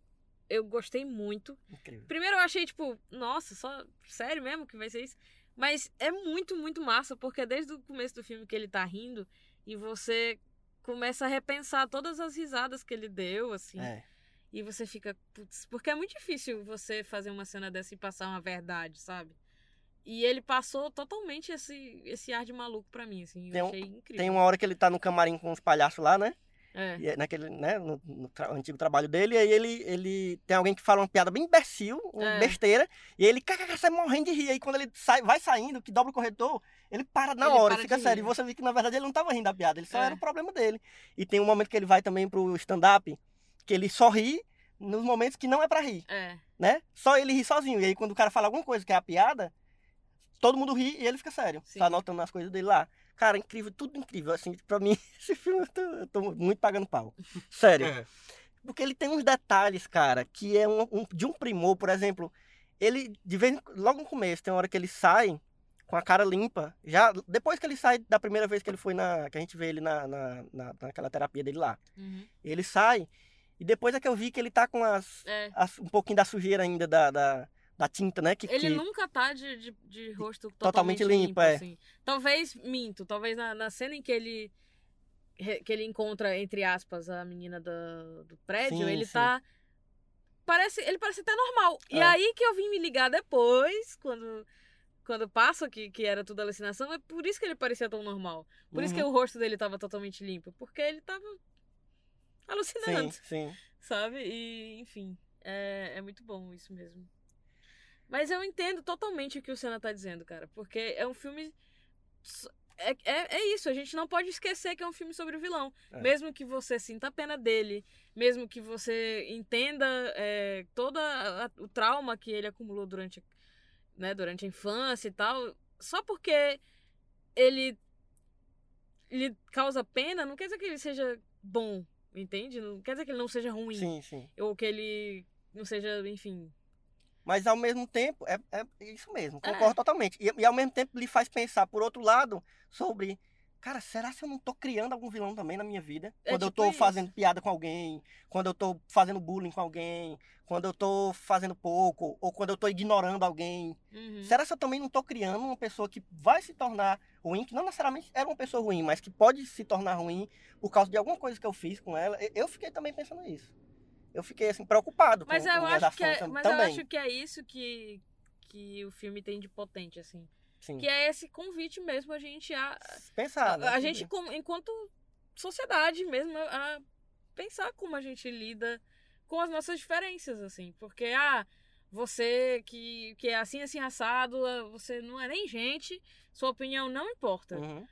eu gostei muito. Incrível. Primeiro eu achei, tipo, nossa, só sério mesmo que vai ser isso? Mas é muito, muito massa, porque desde o começo do filme que ele tá rindo e você começa a repensar todas as risadas que ele deu, assim. É. E você fica, putz, porque é muito difícil você fazer uma cena dessa e passar uma verdade, sabe? E ele passou totalmente esse, esse ar de maluco pra mim, assim. Eu Tem um- achei incrível. Tem uma hora que ele tá no camarim com os palhaços lá, né? É. E naquele, né, no, no tra- antigo trabalho dele, e aí ele, ele tem alguém que fala uma piada bem imbecil, uma É. besteira, e ele kkk, sai morrendo de rir. Aí quando ele sai, vai saindo, que dobra o corretor, ele para na Ele hora, para fica sério. E rir. você vê que na verdade ele não tava rindo da piada, ele só É. era o problema dele. E tem um momento que ele vai também pro stand-up, que ele só ri nos momentos que não é pra rir, É. né? Só ele ri sozinho. E aí quando o cara fala alguma coisa que é a piada, todo mundo ri e ele fica sério. Sim. Tá anotando as coisas dele lá. Cara, incrível, tudo incrível. Assim, pra mim, esse filme eu tô, eu tô muito pagando pau. Sério. É. Porque ele tem uns detalhes, cara, que é um, um- de um primor, por exemplo, ele, de vez logo no começo, tem uma hora que ele sai com a cara limpa, já depois que ele sai da primeira vez que ele foi na, que a gente vê ele na, na, na- naquela terapia dele lá, Uhum. ele sai, e depois é que eu vi que ele tá com as, É. as- um pouquinho da sujeira ainda da, da, da tinta, né, que, Ele que- nunca tá de, de, de rosto Totalmente totalmente, limpo, limpo, é. assim. Talvez minto, talvez na, na cena em que ele que ele encontra entre aspas a menina do, do prédio, Sim, ele sim. tá parece ele parece até normal. E É. aí que eu vim me ligar depois, quando quando passa que, que era tudo alucinação, é por isso que ele parecia tão normal. Por isso que Uhum. o rosto dele tava totalmente limpo, porque ele tava alucinando Sim, sim. sabe? E, enfim, é, é muito bom isso mesmo. Mas eu entendo totalmente o que o Senna tá dizendo, cara, porque é um filme. É, é, é isso, a gente não pode esquecer que é um filme sobre o vilão. É. Mesmo que você sinta a pena dele, mesmo que você entenda é, todo o trauma que ele acumulou durante, né, durante a infância e tal, só porque ele lhe causa pena, não quer dizer que ele seja bom, entende? Não quer dizer que ele não seja ruim. Sim, sim. Ou que ele não seja, enfim. Mas ao mesmo tempo, é, é isso mesmo, É. concordo totalmente. E, e ao mesmo tempo lhe faz pensar, por outro lado, sobre. Cara, será se eu não tô criando algum vilão também na minha vida? É Quando eu tipo tô isso. fazendo piada com alguém, quando eu tô fazendo bullying com alguém, quando eu tô fazendo pouco, ou quando eu tô ignorando alguém. Uhum. Será se eu também não tô criando uma pessoa que vai se tornar ruim, que não necessariamente era uma pessoa ruim, mas que pode se tornar ruim por causa de alguma coisa que eu fiz com ela? Eu- Eu fiquei também pensando nisso. Eu fiquei assim, preocupado Mas com, eu com acho que é, mas também. eu acho que é isso que que o filme tem de potente assim, Sim. que é esse convite mesmo a gente a Pensar, né? a, a gente como- enquanto sociedade mesmo a pensar como a gente lida com as nossas diferenças assim, porque ah, você que, que é assim assim assado, ah, você não é nem gente, sua opinião não importa. Uhum.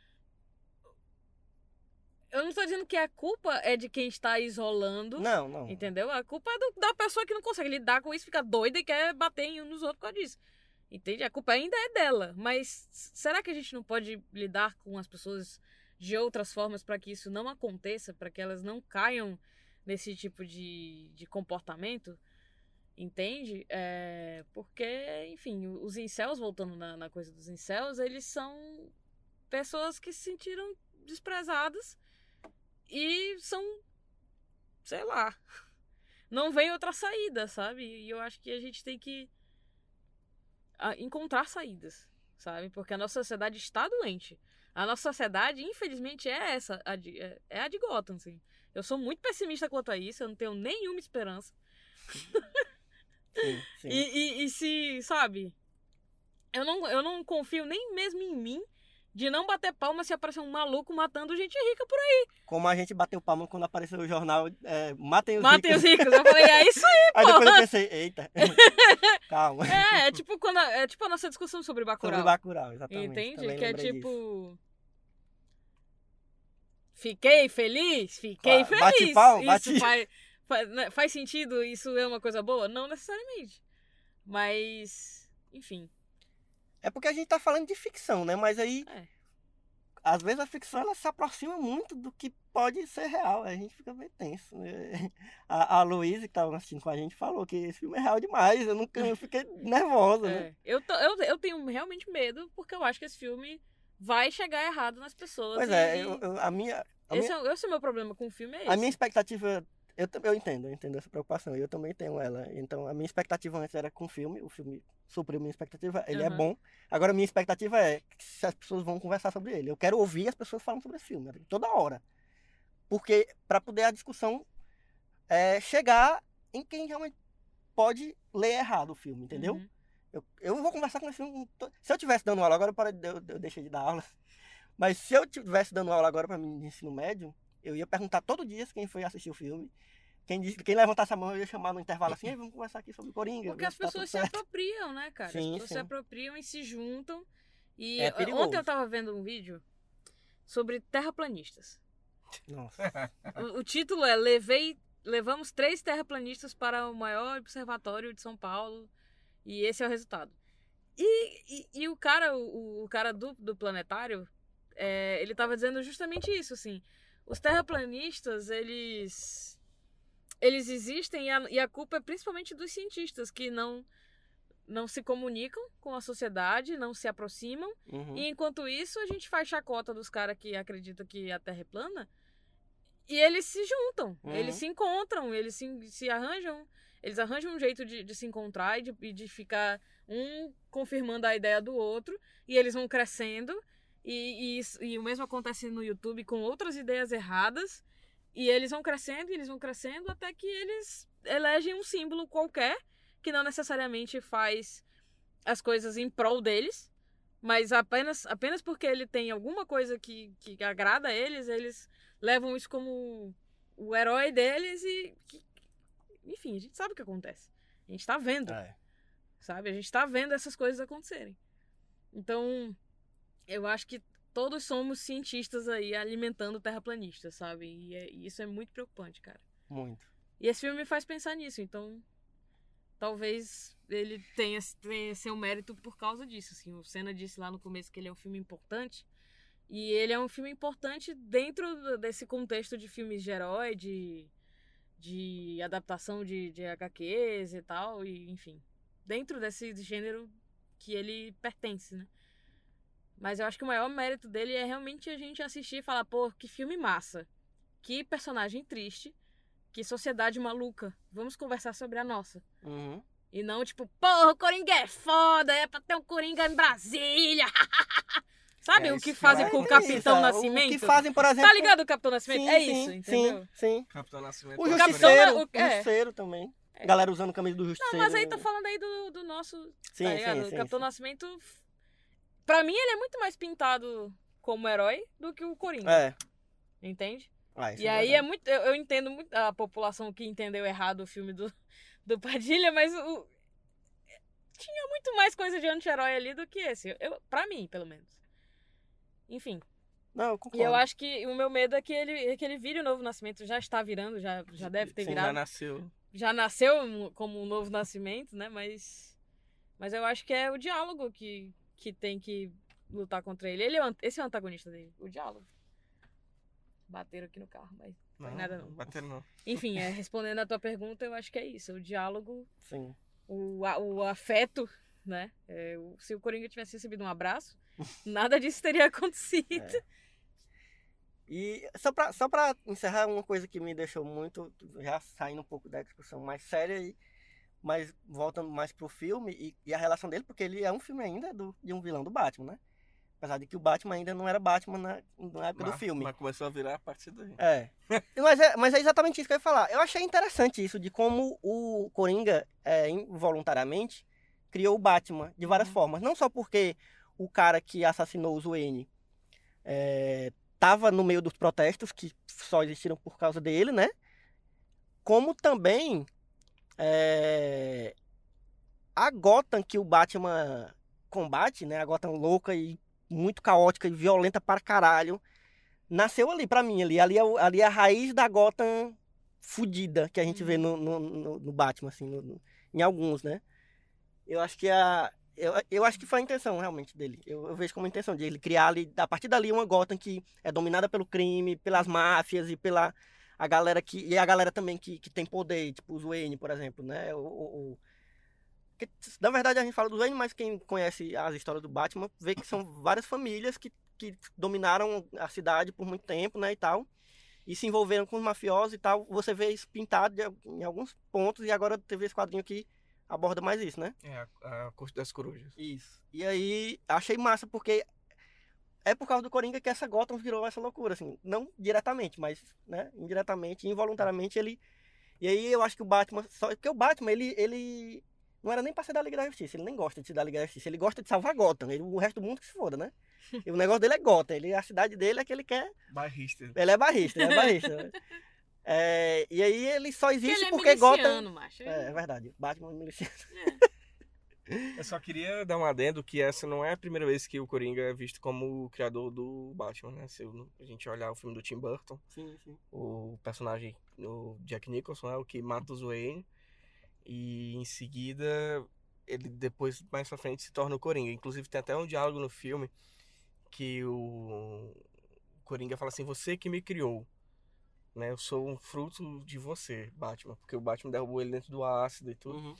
Eu não estou dizendo que a culpa é de quem está isolando. Não, não. Entendeu? A culpa é do- da pessoa que não consegue lidar com isso, fica doida e quer bater em um nos outros por causa disso. Entende? A culpa ainda é dela. Mas será que a gente não pode lidar com as pessoas de outras formas para que isso não aconteça, para que elas não caiam nesse tipo de, de comportamento? Entende? É, porque, enfim, os incels, voltando na, na coisa dos incels, eles são pessoas que se sentiram desprezadas e são, sei lá, não vem outra saída, sabe? E eu acho que a gente tem que ah, encontrar saídas, sabe? Porque a nossa sociedade está doente. A nossa sociedade, infelizmente, é essa, a de, é, é a de Gotham, assim. Eu sou muito pessimista quanto a isso, eu não tenho nenhuma esperança. Sim, sim. E, e, e se, sabe? Eu não, eu não confio nem mesmo em mim de não bater palma se aparecer um maluco matando gente rica por aí. Como a gente bateu palma quando apareceu o jornal é, Matem os Matem os ricos. ricos. Eu falei, é isso aí, Aí pô. depois eu pensei, eita, calma. É, é tipo, quando, a- é tipo a nossa discussão sobre Bacurau. Sobre Bacurau, exatamente. Entende? Também que é tipo. Fiquei feliz? Fiquei Ah, feliz. bate isso bate- Faz, faz, né, faz sentido? Isso é uma coisa boa? Não necessariamente. Mas. Enfim. É porque a gente tá falando de ficção, né? Mas aí, É. às vezes a ficção ela se aproxima muito do que pode ser real. A gente fica meio tenso. né? A, a Luísa, que tava assistindo com a gente, falou que esse filme é real demais. Eu nunca eu fiquei nervosa, né? É. Eu, tô- eu, eu tenho realmente medo, porque eu acho que esse filme vai chegar errado nas pessoas. Pois e- é, eu- eu- a minha. A esse, minha, é, esse é o meu problema com o filme, é esse. a minha expectativa. Eu, eu entendo, eu entendo essa preocupação. Eu também tenho ela. Então, a minha expectativa antes era com o filme. O filme supriu minha expectativa. Ele é Aham. bom. Agora, a minha expectativa é se as pessoas vão conversar sobre ele. Eu quero ouvir as pessoas falando sobre esse filme, né? toda hora. Porque, para poder a discussão é, chegar em quem realmente pode ler errado o filme, entendeu? Uhum. Eu, eu vou conversar com esse filme. Se eu tivesse dando aula agora, eu, parei- eu, eu deixei de dar aula. Mas se eu tivesse dando aula agora para mim de ensino médio, eu ia perguntar todo dia quem foi assistir o filme. Quem, disse, quem levantasse a mão, eu ia chamar no intervalo assim, "Ei, vamos conversar aqui sobre Coringa. Porque as se tá pessoas se certo." apropriam, né, cara? Sim, as pessoas se sim. apropriam e se juntam. E É ontem eu tava vendo um vídeo sobre terraplanistas. Nossa. O, o título é Levei, Levamos três terraplanistas para o maior observatório de São Paulo. E esse é o resultado. E, e, e o cara, o, o cara do, do planetário, é, ele tava dizendo justamente isso, assim. Os terraplanistas, eles. Eles existem e a, e a culpa é principalmente dos cientistas que não, não se comunicam com a sociedade, não se aproximam. Uhum. E enquanto isso, a gente faz chacota dos caras que acreditam que a Terra é plana. E eles se juntam, Uhum. eles se encontram, eles se, se arranjam. Eles arranjam um jeito de, de se encontrar e de, de ficar um confirmando a ideia do outro. E eles vão crescendo. E, e, e o mesmo acontece no YouTube com outras ideias erradas. E eles vão crescendo e eles vão crescendo até que eles elegem um símbolo qualquer que não necessariamente faz as coisas em prol deles, mas apenas, apenas porque ele tem alguma coisa que, que agrada a eles, eles levam isso como o herói deles e. que- enfim, a gente sabe o que acontece. A gente tá vendo, É. sabe? A gente tá vendo essas coisas acontecerem. Então, eu acho que todos somos cientistas aí alimentando terraplanistas, sabe? E, é- e isso é muito preocupante, cara. Muito. E esse filme me faz pensar nisso, então talvez ele tenha, tenha seu mérito por causa disso. Assim. O Senna disse lá no começo que ele é um filme importante. E ele é um filme importante dentro desse contexto de filmes de herói, de, de adaptação de, de HQs e tal, e enfim. Dentro desse gênero que ele pertence, né? Mas eu acho que o maior mérito dele é realmente a gente assistir e falar, pô, que filme massa. Que personagem triste. Que sociedade maluca. Vamos conversar sobre a nossa. Uhum. E não tipo, porra, o Coringa é foda, é pra ter um Coringa em Brasília. Sabe É, o que fazem é com o Capitão isso, é. Nascimento? O que fazem, por exemplo. Tá ligado o Capitão Nascimento? Sim, é sim, isso, entendeu? Sim, sim. Capitão Nascimento. O Capitão Justiceiro, o- o é. Justiceiro também. É. Galera usando camisa do Não, Justiceiro. mas aí tá falando aí do, do nosso, Sim, tá sim, o sim, Capitão sim. Nascimento, pra mim ele é muito mais pintado como herói do que o Coringa, É. entende? Ah, isso E aí é muito. Eu, eu entendo muito a população que entendeu errado o filme do, do Padilha, mas o. Tinha muito mais coisa de anti-herói ali do que esse. Eu, pra mim, pelo menos. Enfim. Não, eu E concordo. eu acho que o meu medo é que ele, é que ele vire o novo nascimento. Já está virando, já, já deve ter Sim, virado. Já nasceu. Já nasceu como um novo nascimento, né? Mas. Mas eu acho que é o diálogo que, que tem que lutar contra ele. ele é o esse é o antagonista dele, o diálogo. Bateram aqui no carro, mas. Não, nada não. Bateram não. Enfim, é, respondendo a tua pergunta, eu acho que é isso. O diálogo, Sim. o, a- o afeto, né? É, o- se o Coringa tivesse recebido um abraço, nada disso teria acontecido. É. E só pra, só pra encerrar, uma coisa que me deixou muito, já saindo um pouco da discussão mais séria, e Mas voltando mais pro filme e, e a relação dele, porque ele é um filme ainda do, de um vilão do Batman, né? Apesar de que o Batman ainda não era Batman na, na época do Mas- filme. Mas começou a virar a partir daí. É. mas é. Mas é exatamente isso que eu ia falar. Eu achei interessante isso, de como o Coringa, é, involuntariamente, criou o Batman de várias formas. Não só porque o cara que assassinou o Wayne estava no meio dos protestos, que só existiram por causa dele, né? Como também é, a Gotham que o Batman combate, né? A Gotham louca e muito caótica e violenta para caralho nasceu ali pra mim ali ali é, ali é a raiz da Gotham fudida que a gente vê no, no, no- no Batman assim no- em alguns né eu acho que a eu, eu acho que foi a intenção realmente dele eu, eu vejo como a intenção de ele criar ali a partir dali uma Gotham que é dominada pelo crime pelas máfias e pela a galera que e a galera também que, que tem poder tipo os Wayne por exemplo né o, o- o- que, na verdade a gente fala dos Wayne mas quem conhece as histórias do Batman vê que são várias famílias que que dominaram a cidade por muito tempo, né, e tal, e se envolveram com os mafiosos e tal. Você vê isso pintado de- em alguns pontos e agora teve esse quadrinho que aborda mais isso, né? É, a, a Corte das Corujas. Isso. E aí achei massa porque é por causa do Coringa que essa Gotham virou essa loucura, assim, não diretamente, mas, né, indiretamente, involuntariamente ele e aí eu acho que o Batman, só porque o Batman ele ele não era nem pra ser da Liga da Justiça, ele nem gosta de ser da Liga da Justiça, ele gosta de salvar Gotham, ele, o resto do mundo que se foda, né? E o negócio dele é Gotham, ele, a cidade dele é que ele quer Bairrista. ele é barrista, ele é barrista. É, e aí ele só Porque existe ele é porque Gotham. miliciano, macho. É, é verdade. Batman é miliciano. Eu só queria dar um adendo que essa não é a primeira vez que o Coringa é visto como o criador do Batman, né? Se a gente olhar o filme do Tim Burton, Sim, sim. o personagem, o Jack Nicholson, é o que mata o Wayne. E em seguida, ele depois, mais pra frente, se torna o Coringa. Inclusive tem até um diálogo no filme que o Coringa fala assim, você que me criou. Né? Eu sou um fruto de você, Batman. Porque o Batman derrubou ele dentro do ácido e tudo. Uhum.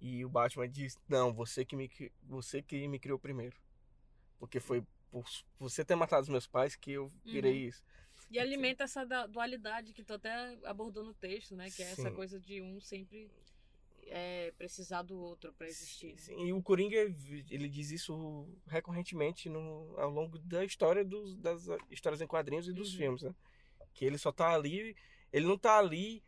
E o Batman diz: Não, você que me, você que me criou primeiro. Porque foi por você ter matado os meus pais que eu virei Uhum. isso. E alimenta essa da- dualidade que tu até abordou no texto, né? Que é essa Sim. coisa de um sempre é, precisar do outro pra existir. né? Sim, e o Coringa, ele diz isso recorrentemente no, ao longo da história dos, das histórias em quadrinhos e dos Uhum. filmes, né? Que ele só tá ali. Ele não tá ali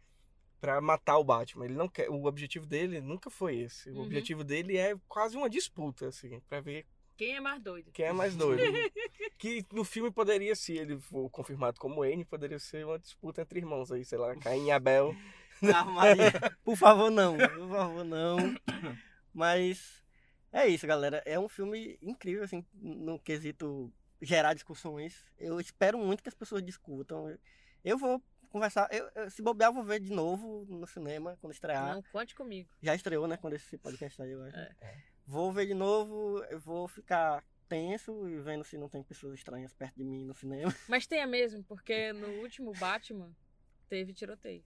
pra matar o Batman. Ele não quer. O objetivo dele nunca foi esse. O Uhum. objetivo dele é quase uma disputa, assim, pra ver Quem é mais doido? Quem é mais doido? que no filme poderia, se ele for confirmado como N, poderia ser uma disputa entre irmãos aí, sei lá, Caim e Abel. Por favor, não. Por favor, não. Mas é isso, galera. É um filme incrível, assim, no quesito gerar discussões. Eu espero muito que as pessoas discutam. Eu vou conversar. Eu, eu- se bobear, eu vou ver de novo no cinema quando estrear. Não, conte comigo. Já estreou, né? Quando esse podcast saiu, eu acho. É. Vou ver de novo, eu vou ficar tenso e vendo se não tem pessoas estranhas perto de mim no cinema. Mas tenha mesmo, porque no último Batman teve tiroteio.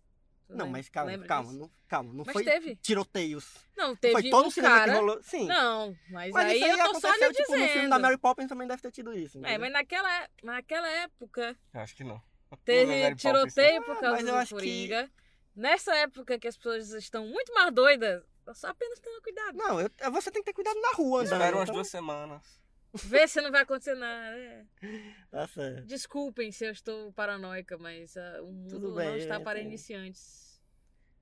Tu Não, lembra- mas calma, lembra calma, disso? não, calma, não Mas foi teve. tiroteios. Não, teve foi todo um o cinema cara... que rolou. Sim. Não, mas, mas aí isso aí eu tô só lhe tipo, dizendo. no filme da Mary Poppins também deve ter tido isso. É, entendeu? mas naquela, naquela época Acho que não. Teve tiroteio por Ah, causa eu do acho que- Coringa. Nessa época que as pessoas estão muito mais doidas, só apenas tenha cuidado. Não, eu- você tem que ter cuidado na rua, andando. Espera umas então- duas semanas. Vê se não vai acontecer nada. é. Tá certo. Desculpem se eu estou paranoica, mas ah, o mundo Tudo bem, não está para iniciantes.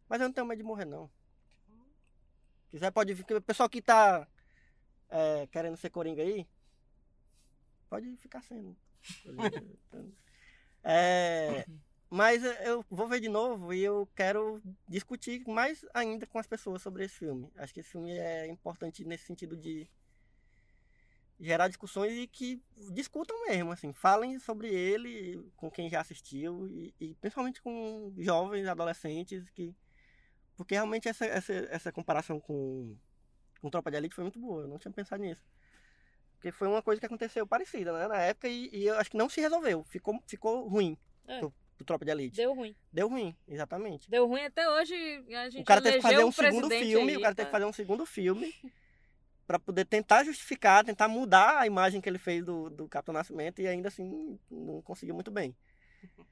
Mas eu não tenho medo de morrer, não. Quiser, pode vir. O pessoal que tá é, querendo ser coringa aí, pode ficar sendo. É, mas eu vou ver de novo e eu quero discutir mais ainda com as pessoas sobre esse filme. Acho que esse filme é importante nesse sentido de gerar discussões e que discutam mesmo, assim, falem sobre ele com quem já assistiu e, e principalmente com jovens, adolescentes que porque realmente essa, essa, essa comparação com, com Tropa de Elite foi muito boa. Eu não tinha pensado nisso. Porque foi uma coisa que aconteceu parecida, né? Na época e, e eu acho que não se resolveu. Ficou, ficou ruim É. pro, pro Tropa de Elite. Deu ruim. Deu ruim, exatamente. Deu ruim até hoje. A gente O cara teve que fazer um segundo filme, aí, o cara teve que fazer um segundo filme pra poder tentar justificar, tentar mudar a imagem que ele fez do, do Capitão Nascimento e ainda assim não conseguiu muito bem.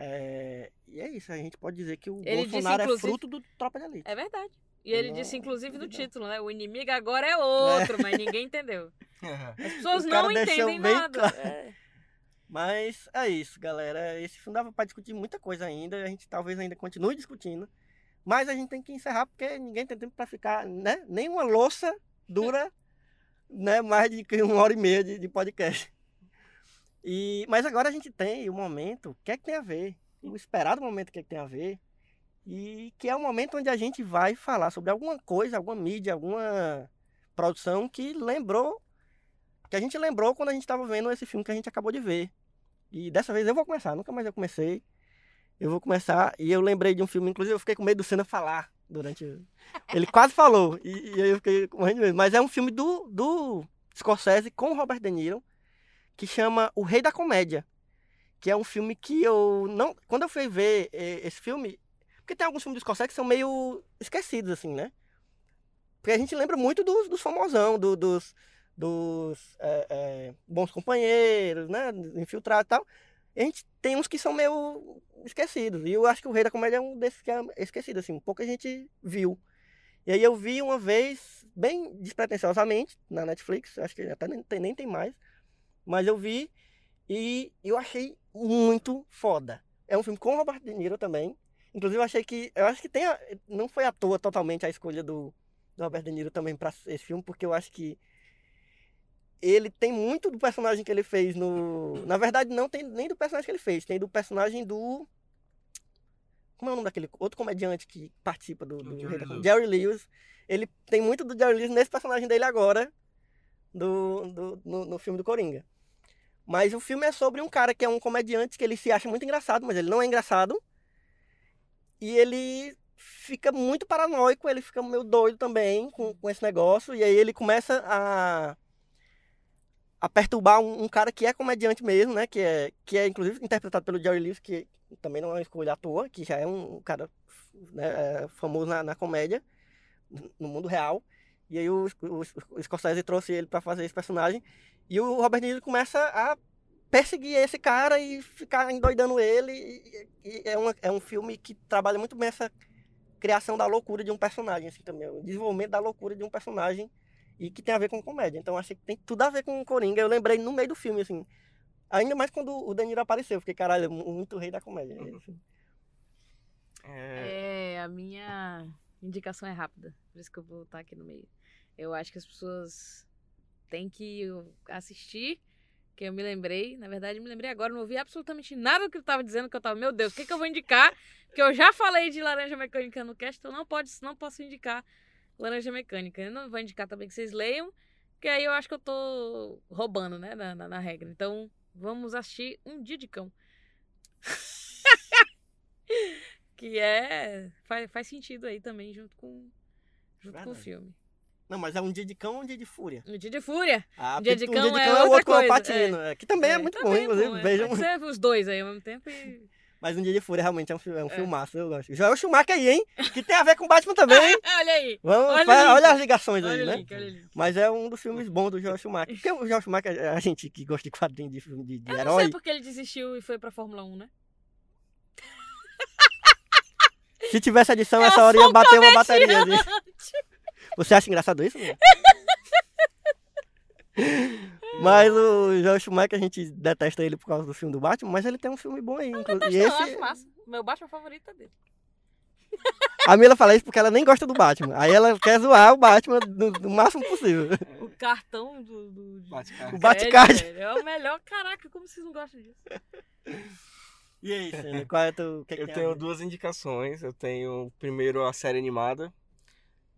É, e é isso, a gente pode dizer que o Ele disse, Bolsonaro é inclusive- fruto do Tropa de Elite. É verdade. E ele Não, disse, inclusive, no não. título, né? O inimigo agora é outro, mas ninguém entendeu. As pessoas não entendem bem nada. claro. É. Mas é isso, galera. Esse filme dava pra discutir muita coisa ainda. A gente talvez ainda continue discutindo. Mas a gente tem que encerrar porque ninguém tem tempo pra ficar, né? Nenhuma louça dura, né? Mais de que uma hora e meia de, de podcast. E, mas agora a gente tem o momento, o que é que tem a ver? O esperado momento, o que é que tem a ver? E que é o momento onde a gente vai falar sobre alguma coisa, alguma mídia, alguma produção que lembrou que a gente lembrou quando a gente estava vendo esse filme que a gente acabou de ver. E dessa vez eu vou começar, nunca mais eu comecei. Eu vou começar e eu lembrei de um filme, inclusive eu fiquei com medo do Senna falar durante. Ele quase falou, e, e aí eu fiquei com morrendo de medo. Mas é um filme do, do Scorsese com o Robert De Niro, que chama O Rei da Comédia. Que é um filme que eu não. Quando eu fui ver eh, esse filme. Porque tem alguns filmes do Scorsese que são meio esquecidos, assim, né? Porque a gente lembra muito dos, dos famosão, do- dos, dos é, é, bons companheiros, né? Infiltrados e tal. A gente tem uns que são meio esquecidos. E eu acho que o Rei da Comédia é um desses que é esquecido, assim. Pouca gente viu. E aí eu vi uma vez, bem despretensiosamente, na Netflix. Acho que até nem tem, nem tem mais. Mas eu vi e eu achei muito foda. É um filme com Robert De Niro também. Inclusive eu achei que... Eu acho que tem... a- não foi à toa totalmente a escolha do, do Robert De Niro também para esse filme, porque eu acho que ele tem muito do personagem que ele fez no. Na verdade, não tem nem do personagem que ele fez, tem do personagem do. Como é o nome daquele outro comediante que participa do, do Jerry Rei da Lewis. Jerry Lewis. Ele tem muito do Jerry Lewis nesse personagem dele agora, do, do, no, no filme do Coringa. Mas o filme é sobre um cara que é um comediante que ele se acha muito engraçado, mas ele não é engraçado. E ele fica muito paranoico, ele fica meio doido também com, com esse negócio. E aí ele começa a a perturbar um, um cara que é comediante mesmo, né? Que é, que é inclusive interpretado pelo Jerry Lewis, que também não é uma escolha à toa, que já é um cara né, é, famoso na, na comédia, no mundo real. E aí o, o, o Scorsese trouxe ele para fazer esse personagem. E o Robert De Niro começa a perseguir esse cara e ficar endoidando ele. E, e é, uma, é um filme que trabalha muito bem essa criação da loucura de um personagem, assim, também. O desenvolvimento da loucura de um personagem e que tem a ver com comédia. Então achei que tem tudo a ver com o Coringa. Eu lembrei no meio do filme, assim. Ainda mais quando o Danilo apareceu. Fiquei, caralho, é muito rei da comédia. É, É, a minha indicação é rápida, por isso que eu vou estar aqui no meio. Eu acho que as pessoas têm que assistir, que eu me lembrei, na verdade, me lembrei agora, não ouvi absolutamente nada do que ele estava dizendo, que eu tava, meu Deus, o que, que eu vou indicar? Porque eu já falei de Laranja Mecânica no cast, então não, pode, não posso indicar Laranja Mecânica. Eu não vou indicar também que vocês leiam, porque aí eu acho que eu tô roubando, né, na, na, na regra. Então, vamos assistir Um Dia de Cão. que é. Faz, faz sentido aí também, junto com, junto com o filme. Não, mas é um dia de cão ou um dia de fúria? Um Dia de Fúria. Ah, Um Dia porque de Cão é o outra outro com o coisa, Patino, é, que também é, muito bom, também inclusive. bom, é. Vejam. Os dois aí ao mesmo tempo e. Mas um dia de fúria realmente é um, é um filmaço, eu gosto. Joel Schumacher aí, hein? Que tem a ver com Batman também. hein? olha aí! Vamos, Olha o olha, as ligações aí, Olha o né? link, olha o. Mas é um dos filmes bons do Joel Schumacher. Porque o Joel Schumacher, a gente que gosta de quadrinhos de filme de, de Eu não herói, sei porque ele desistiu e foi pra Fórmula 1, né? se tivesse edição, Eu essa hora ia um bater uma bateria. ali. Você acha engraçado isso? Né? Mas o Joel Schumacher, a gente detesta ele por causa do filme do Batman, mas ele tem um filme bom aí. inclu- E não, eu esse, acho massa. Meu Batman favorito é dele. a Mila fala isso porque ela nem gosta do Batman. Aí ela quer zoar o Batman do, do máximo possível. O cartão do. do bate O. Batcard. velho, É o melhor. Caraca, como vocês não gostam disso? E aí, qual é o teu... que que Eu a tenho duas indicações. Eu tenho primeiro a série animada,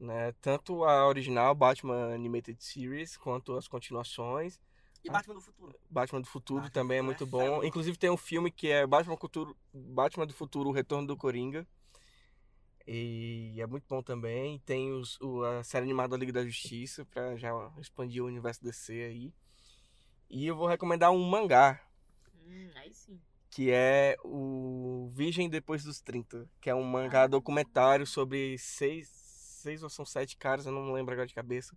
né? Tanto a original Batman Animated Series quanto as continuações. E Batman do Futuro. Batman do Futuro Batman também é muito é bom. Inclusive tem um filme que é Batman, Futuro, Batman do Futuro, O Retorno do Coringa. E é muito bom também. Tem os, o- a série animada Liga da Justiça, pra já expandir o universo DC aí. E eu vou recomendar um mangá, Hum, aí sim. que é o Virgem Depois dos 30, que é um mangá documentário sobre seis, seis ou são sete caras, eu não lembro agora de cabeça,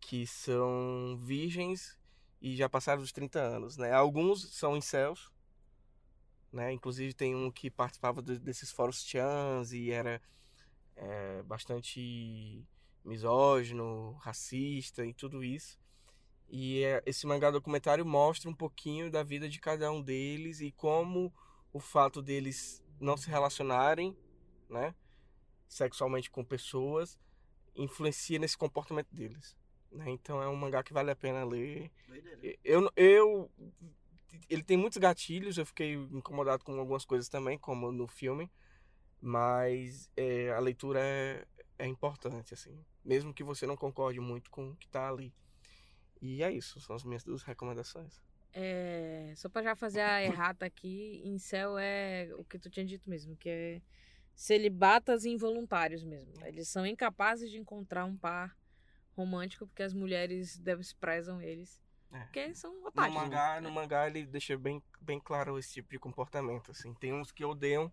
que são virgens e já passaram dos 30 anos, né? Alguns são incels, né? Inclusive tem um que participava de- desses fóruns chans e era é, bastante misógino, racista e tudo isso. E é, esse mangá documentário mostra um pouquinho da vida de cada um deles e como o fato deles não se relacionarem, né, sexualmente com pessoas, influencia nesse comportamento deles. Né? Então é um mangá que vale a pena ler. Eu, eu, ele tem muitos gatilhos, eu fiquei incomodado com algumas coisas também, como no filme, mas é, a leitura é, é importante, assim, mesmo que você não concorde muito com o que está ali. E é isso, são as minhas duas recomendações. É, só pra já fazer a errata aqui, incel é o que tu tinha dito mesmo, que é celibatas involuntários mesmo. Eles são incapazes de encontrar um par romântico porque as mulheres desprezam eles. É. Porque são No otários. mangá, no mangá ele deixa bem, bem claro esse tipo de comportamento, assim. Tem uns que odeiam,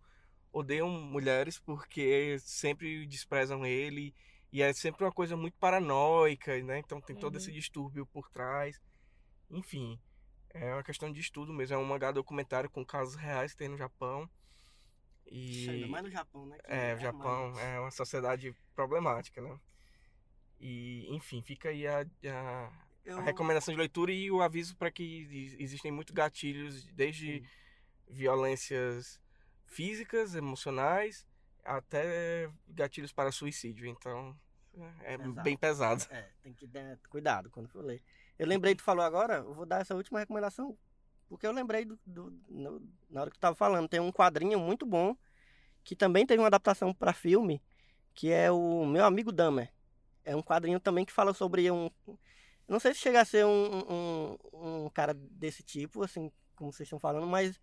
odeiam mulheres porque sempre desprezam ele e é sempre uma coisa muito paranoica, né? Então tem todo Uhum. esse distúrbio por trás. Enfim, é uma questão de estudo mesmo. É um mangá documentário com casos reais que tem no Japão. E Ainda mais no Japão, né? que é, o mais- Japão é uma sociedade problemática, né? E, enfim, fica aí a, a, Eu- a recomendação de leitura e o aviso para que existem muitos gatilhos, desde violências físicas, emocionais, até gatilhos para suicídio. Então, é Pesado. bem pesado. É, tem que ter cuidado quando for ler. Eu lembrei, tu falou agora, eu vou dar essa última recomendação, porque eu lembrei do, do- no- na hora que tu tava falando. Tem um quadrinho muito bom, que também teve uma adaptação para filme, que é o Meu Amigo Dahmer. É um quadrinho também que fala sobre um. Não sei se chega a ser um, um, um cara desse tipo, assim, como vocês estão falando, mas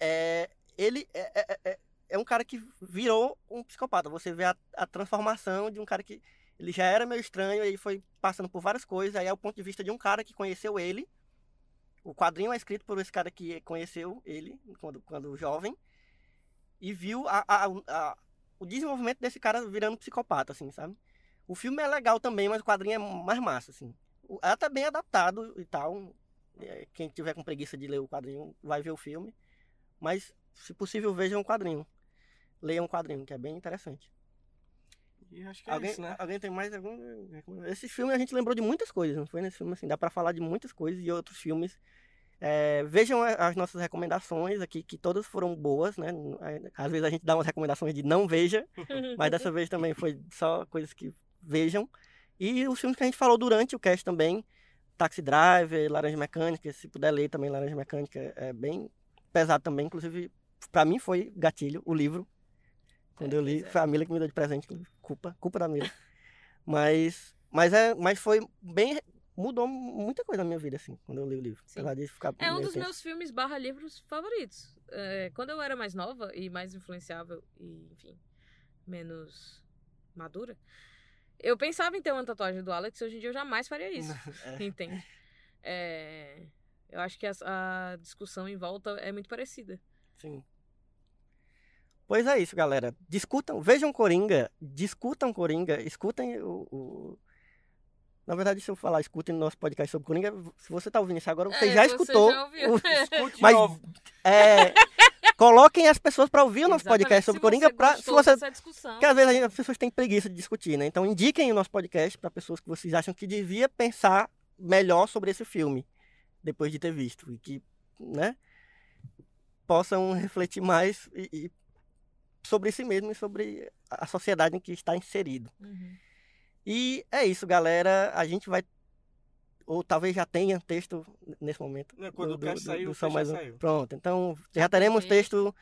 é, ele é, é, é- é um cara que virou um psicopata. Você vê a, a transformação de um cara que ele já era meio estranho, e foi passando por várias coisas, aí é o ponto de vista de um cara que conheceu ele. O quadrinho é escrito por esse cara que conheceu ele quando, quando jovem e viu a, a- a- o desenvolvimento desse cara virando psicopata, assim, sabe? O filme é legal também, mas o quadrinho é mais massa, assim. O- É até bem adaptado e tal. É, Quem tiver com preguiça de ler o quadrinho vai ver o filme. Mas, se possível, vejam o quadrinho. Leiam o quadrinho, que é bem interessante. E acho que é Alguém, isso, né? alguém tem mais algum? Esse filme a gente lembrou de muitas coisas, não foi nesse filme assim? Dá pra falar de muitas coisas e outros filmes. É, vejam as nossas recomendações aqui, que todas foram boas, né? Às vezes a gente dá umas recomendações de não veja, mas dessa vez também foi só coisas que vejam. E os filmes que a gente falou durante o cast também, Taxi Driver, Laranja Mecânica, se puder ler também Laranja Mecânica, é bem pesado também, inclusive pra mim foi gatilho o livro. Quando É, eu li, é. foi a Mila que me deu de presente, culpa, culpa da Mila. mas, mas é, mas foi bem mudou muita coisa na minha vida assim, quando eu li o livro. Sim. Apesar de ficar É um dos meus filmes barra livros favoritos. É, quando eu era mais nova e mais influenciável e, enfim, menos madura, eu pensava em ter uma tatuagem do Alex, hoje em dia eu jamais faria isso. É. Entende? É, eu acho que a, a discussão em volta é muito parecida. Sim. Pois é isso, galera. Discutam, vejam Coringa, discutam Coringa, escutem o, o- Na verdade, se eu falar, escutem nosso podcast sobre Coringa, se você tá ouvindo isso agora, você É, já você escutou. já ouviu. o- Escute Mas novo. é, coloquem as pessoas para ouvir o nosso Exatamente. podcast sobre Se Coringa, você pra, se você discussão, porque às vezes gente- as pessoas têm preguiça de discutir, né? Então indiquem o nosso podcast para pessoas que vocês acham que devia pensar melhor sobre esse filme depois de ter visto e que, né, possam refletir mais e, e sobre si mesmo e sobre a sociedade em que está inserido. Uhum. E é isso, galera. A gente vai ou talvez já tenha texto nesse momento. Não, quando o cast sair, o Só mais já um. saiu. Pronto, então já teremos texto.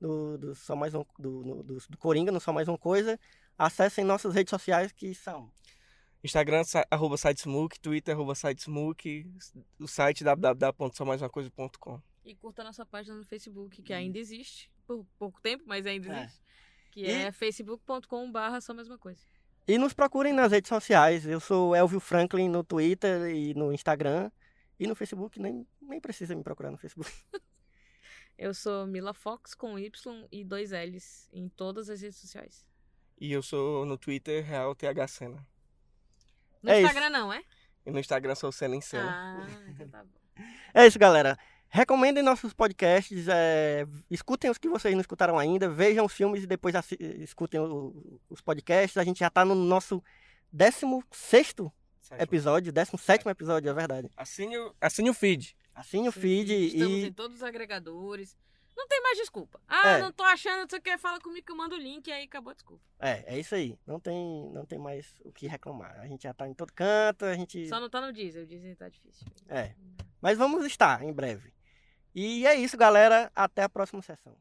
do, do Só Mais um, do, no- do, do Coringa, no Só Mais Uma Coisa. Acessem nossas redes sociais que são. Instagram, arroba sitesmook, Twitter, arroba sitesmook, o site www.somaisumacoisa.com. E curta nossa página no Facebook, que ainda existe, por pouco tempo, mas ainda É. existe. Que E- é facebook.com.br só a mesma coisa. E nos procurem nas redes sociais. Eu sou Elvio Franklin no Twitter e no Instagram. E no Facebook, nem, nem precisa me procurar no Facebook. Eu sou Mila Fox com Y e dois L's em todas as redes sociais. E eu sou no Twitter, Real TH Sena. No É isso. Instagram não, é? E no Instagram sou Sena em Cena. Ah, então tá bom. É isso, galera. Recomendem nossos podcasts, é, escutem os que vocês não escutaram ainda, vejam os filmes e depois escutem o- os podcasts. A gente já tá no nosso 16 episódio, 17 episódio, é verdade. Assine, o- assine o feed. Assine o feed Estamos e em todos os agregadores. Não tem mais desculpa. Ah, É. não tô achando, não sei o que, fala comigo que eu mando o link e aí acabou a desculpa. é, é isso aí. Não tem, não tem mais o que reclamar. A gente já tá em todo canto, a gente Só não tá no Deezer, o Deezer tá difícil. É. Mas vamos estar em breve. E é isso, galera. Até a próxima sessão.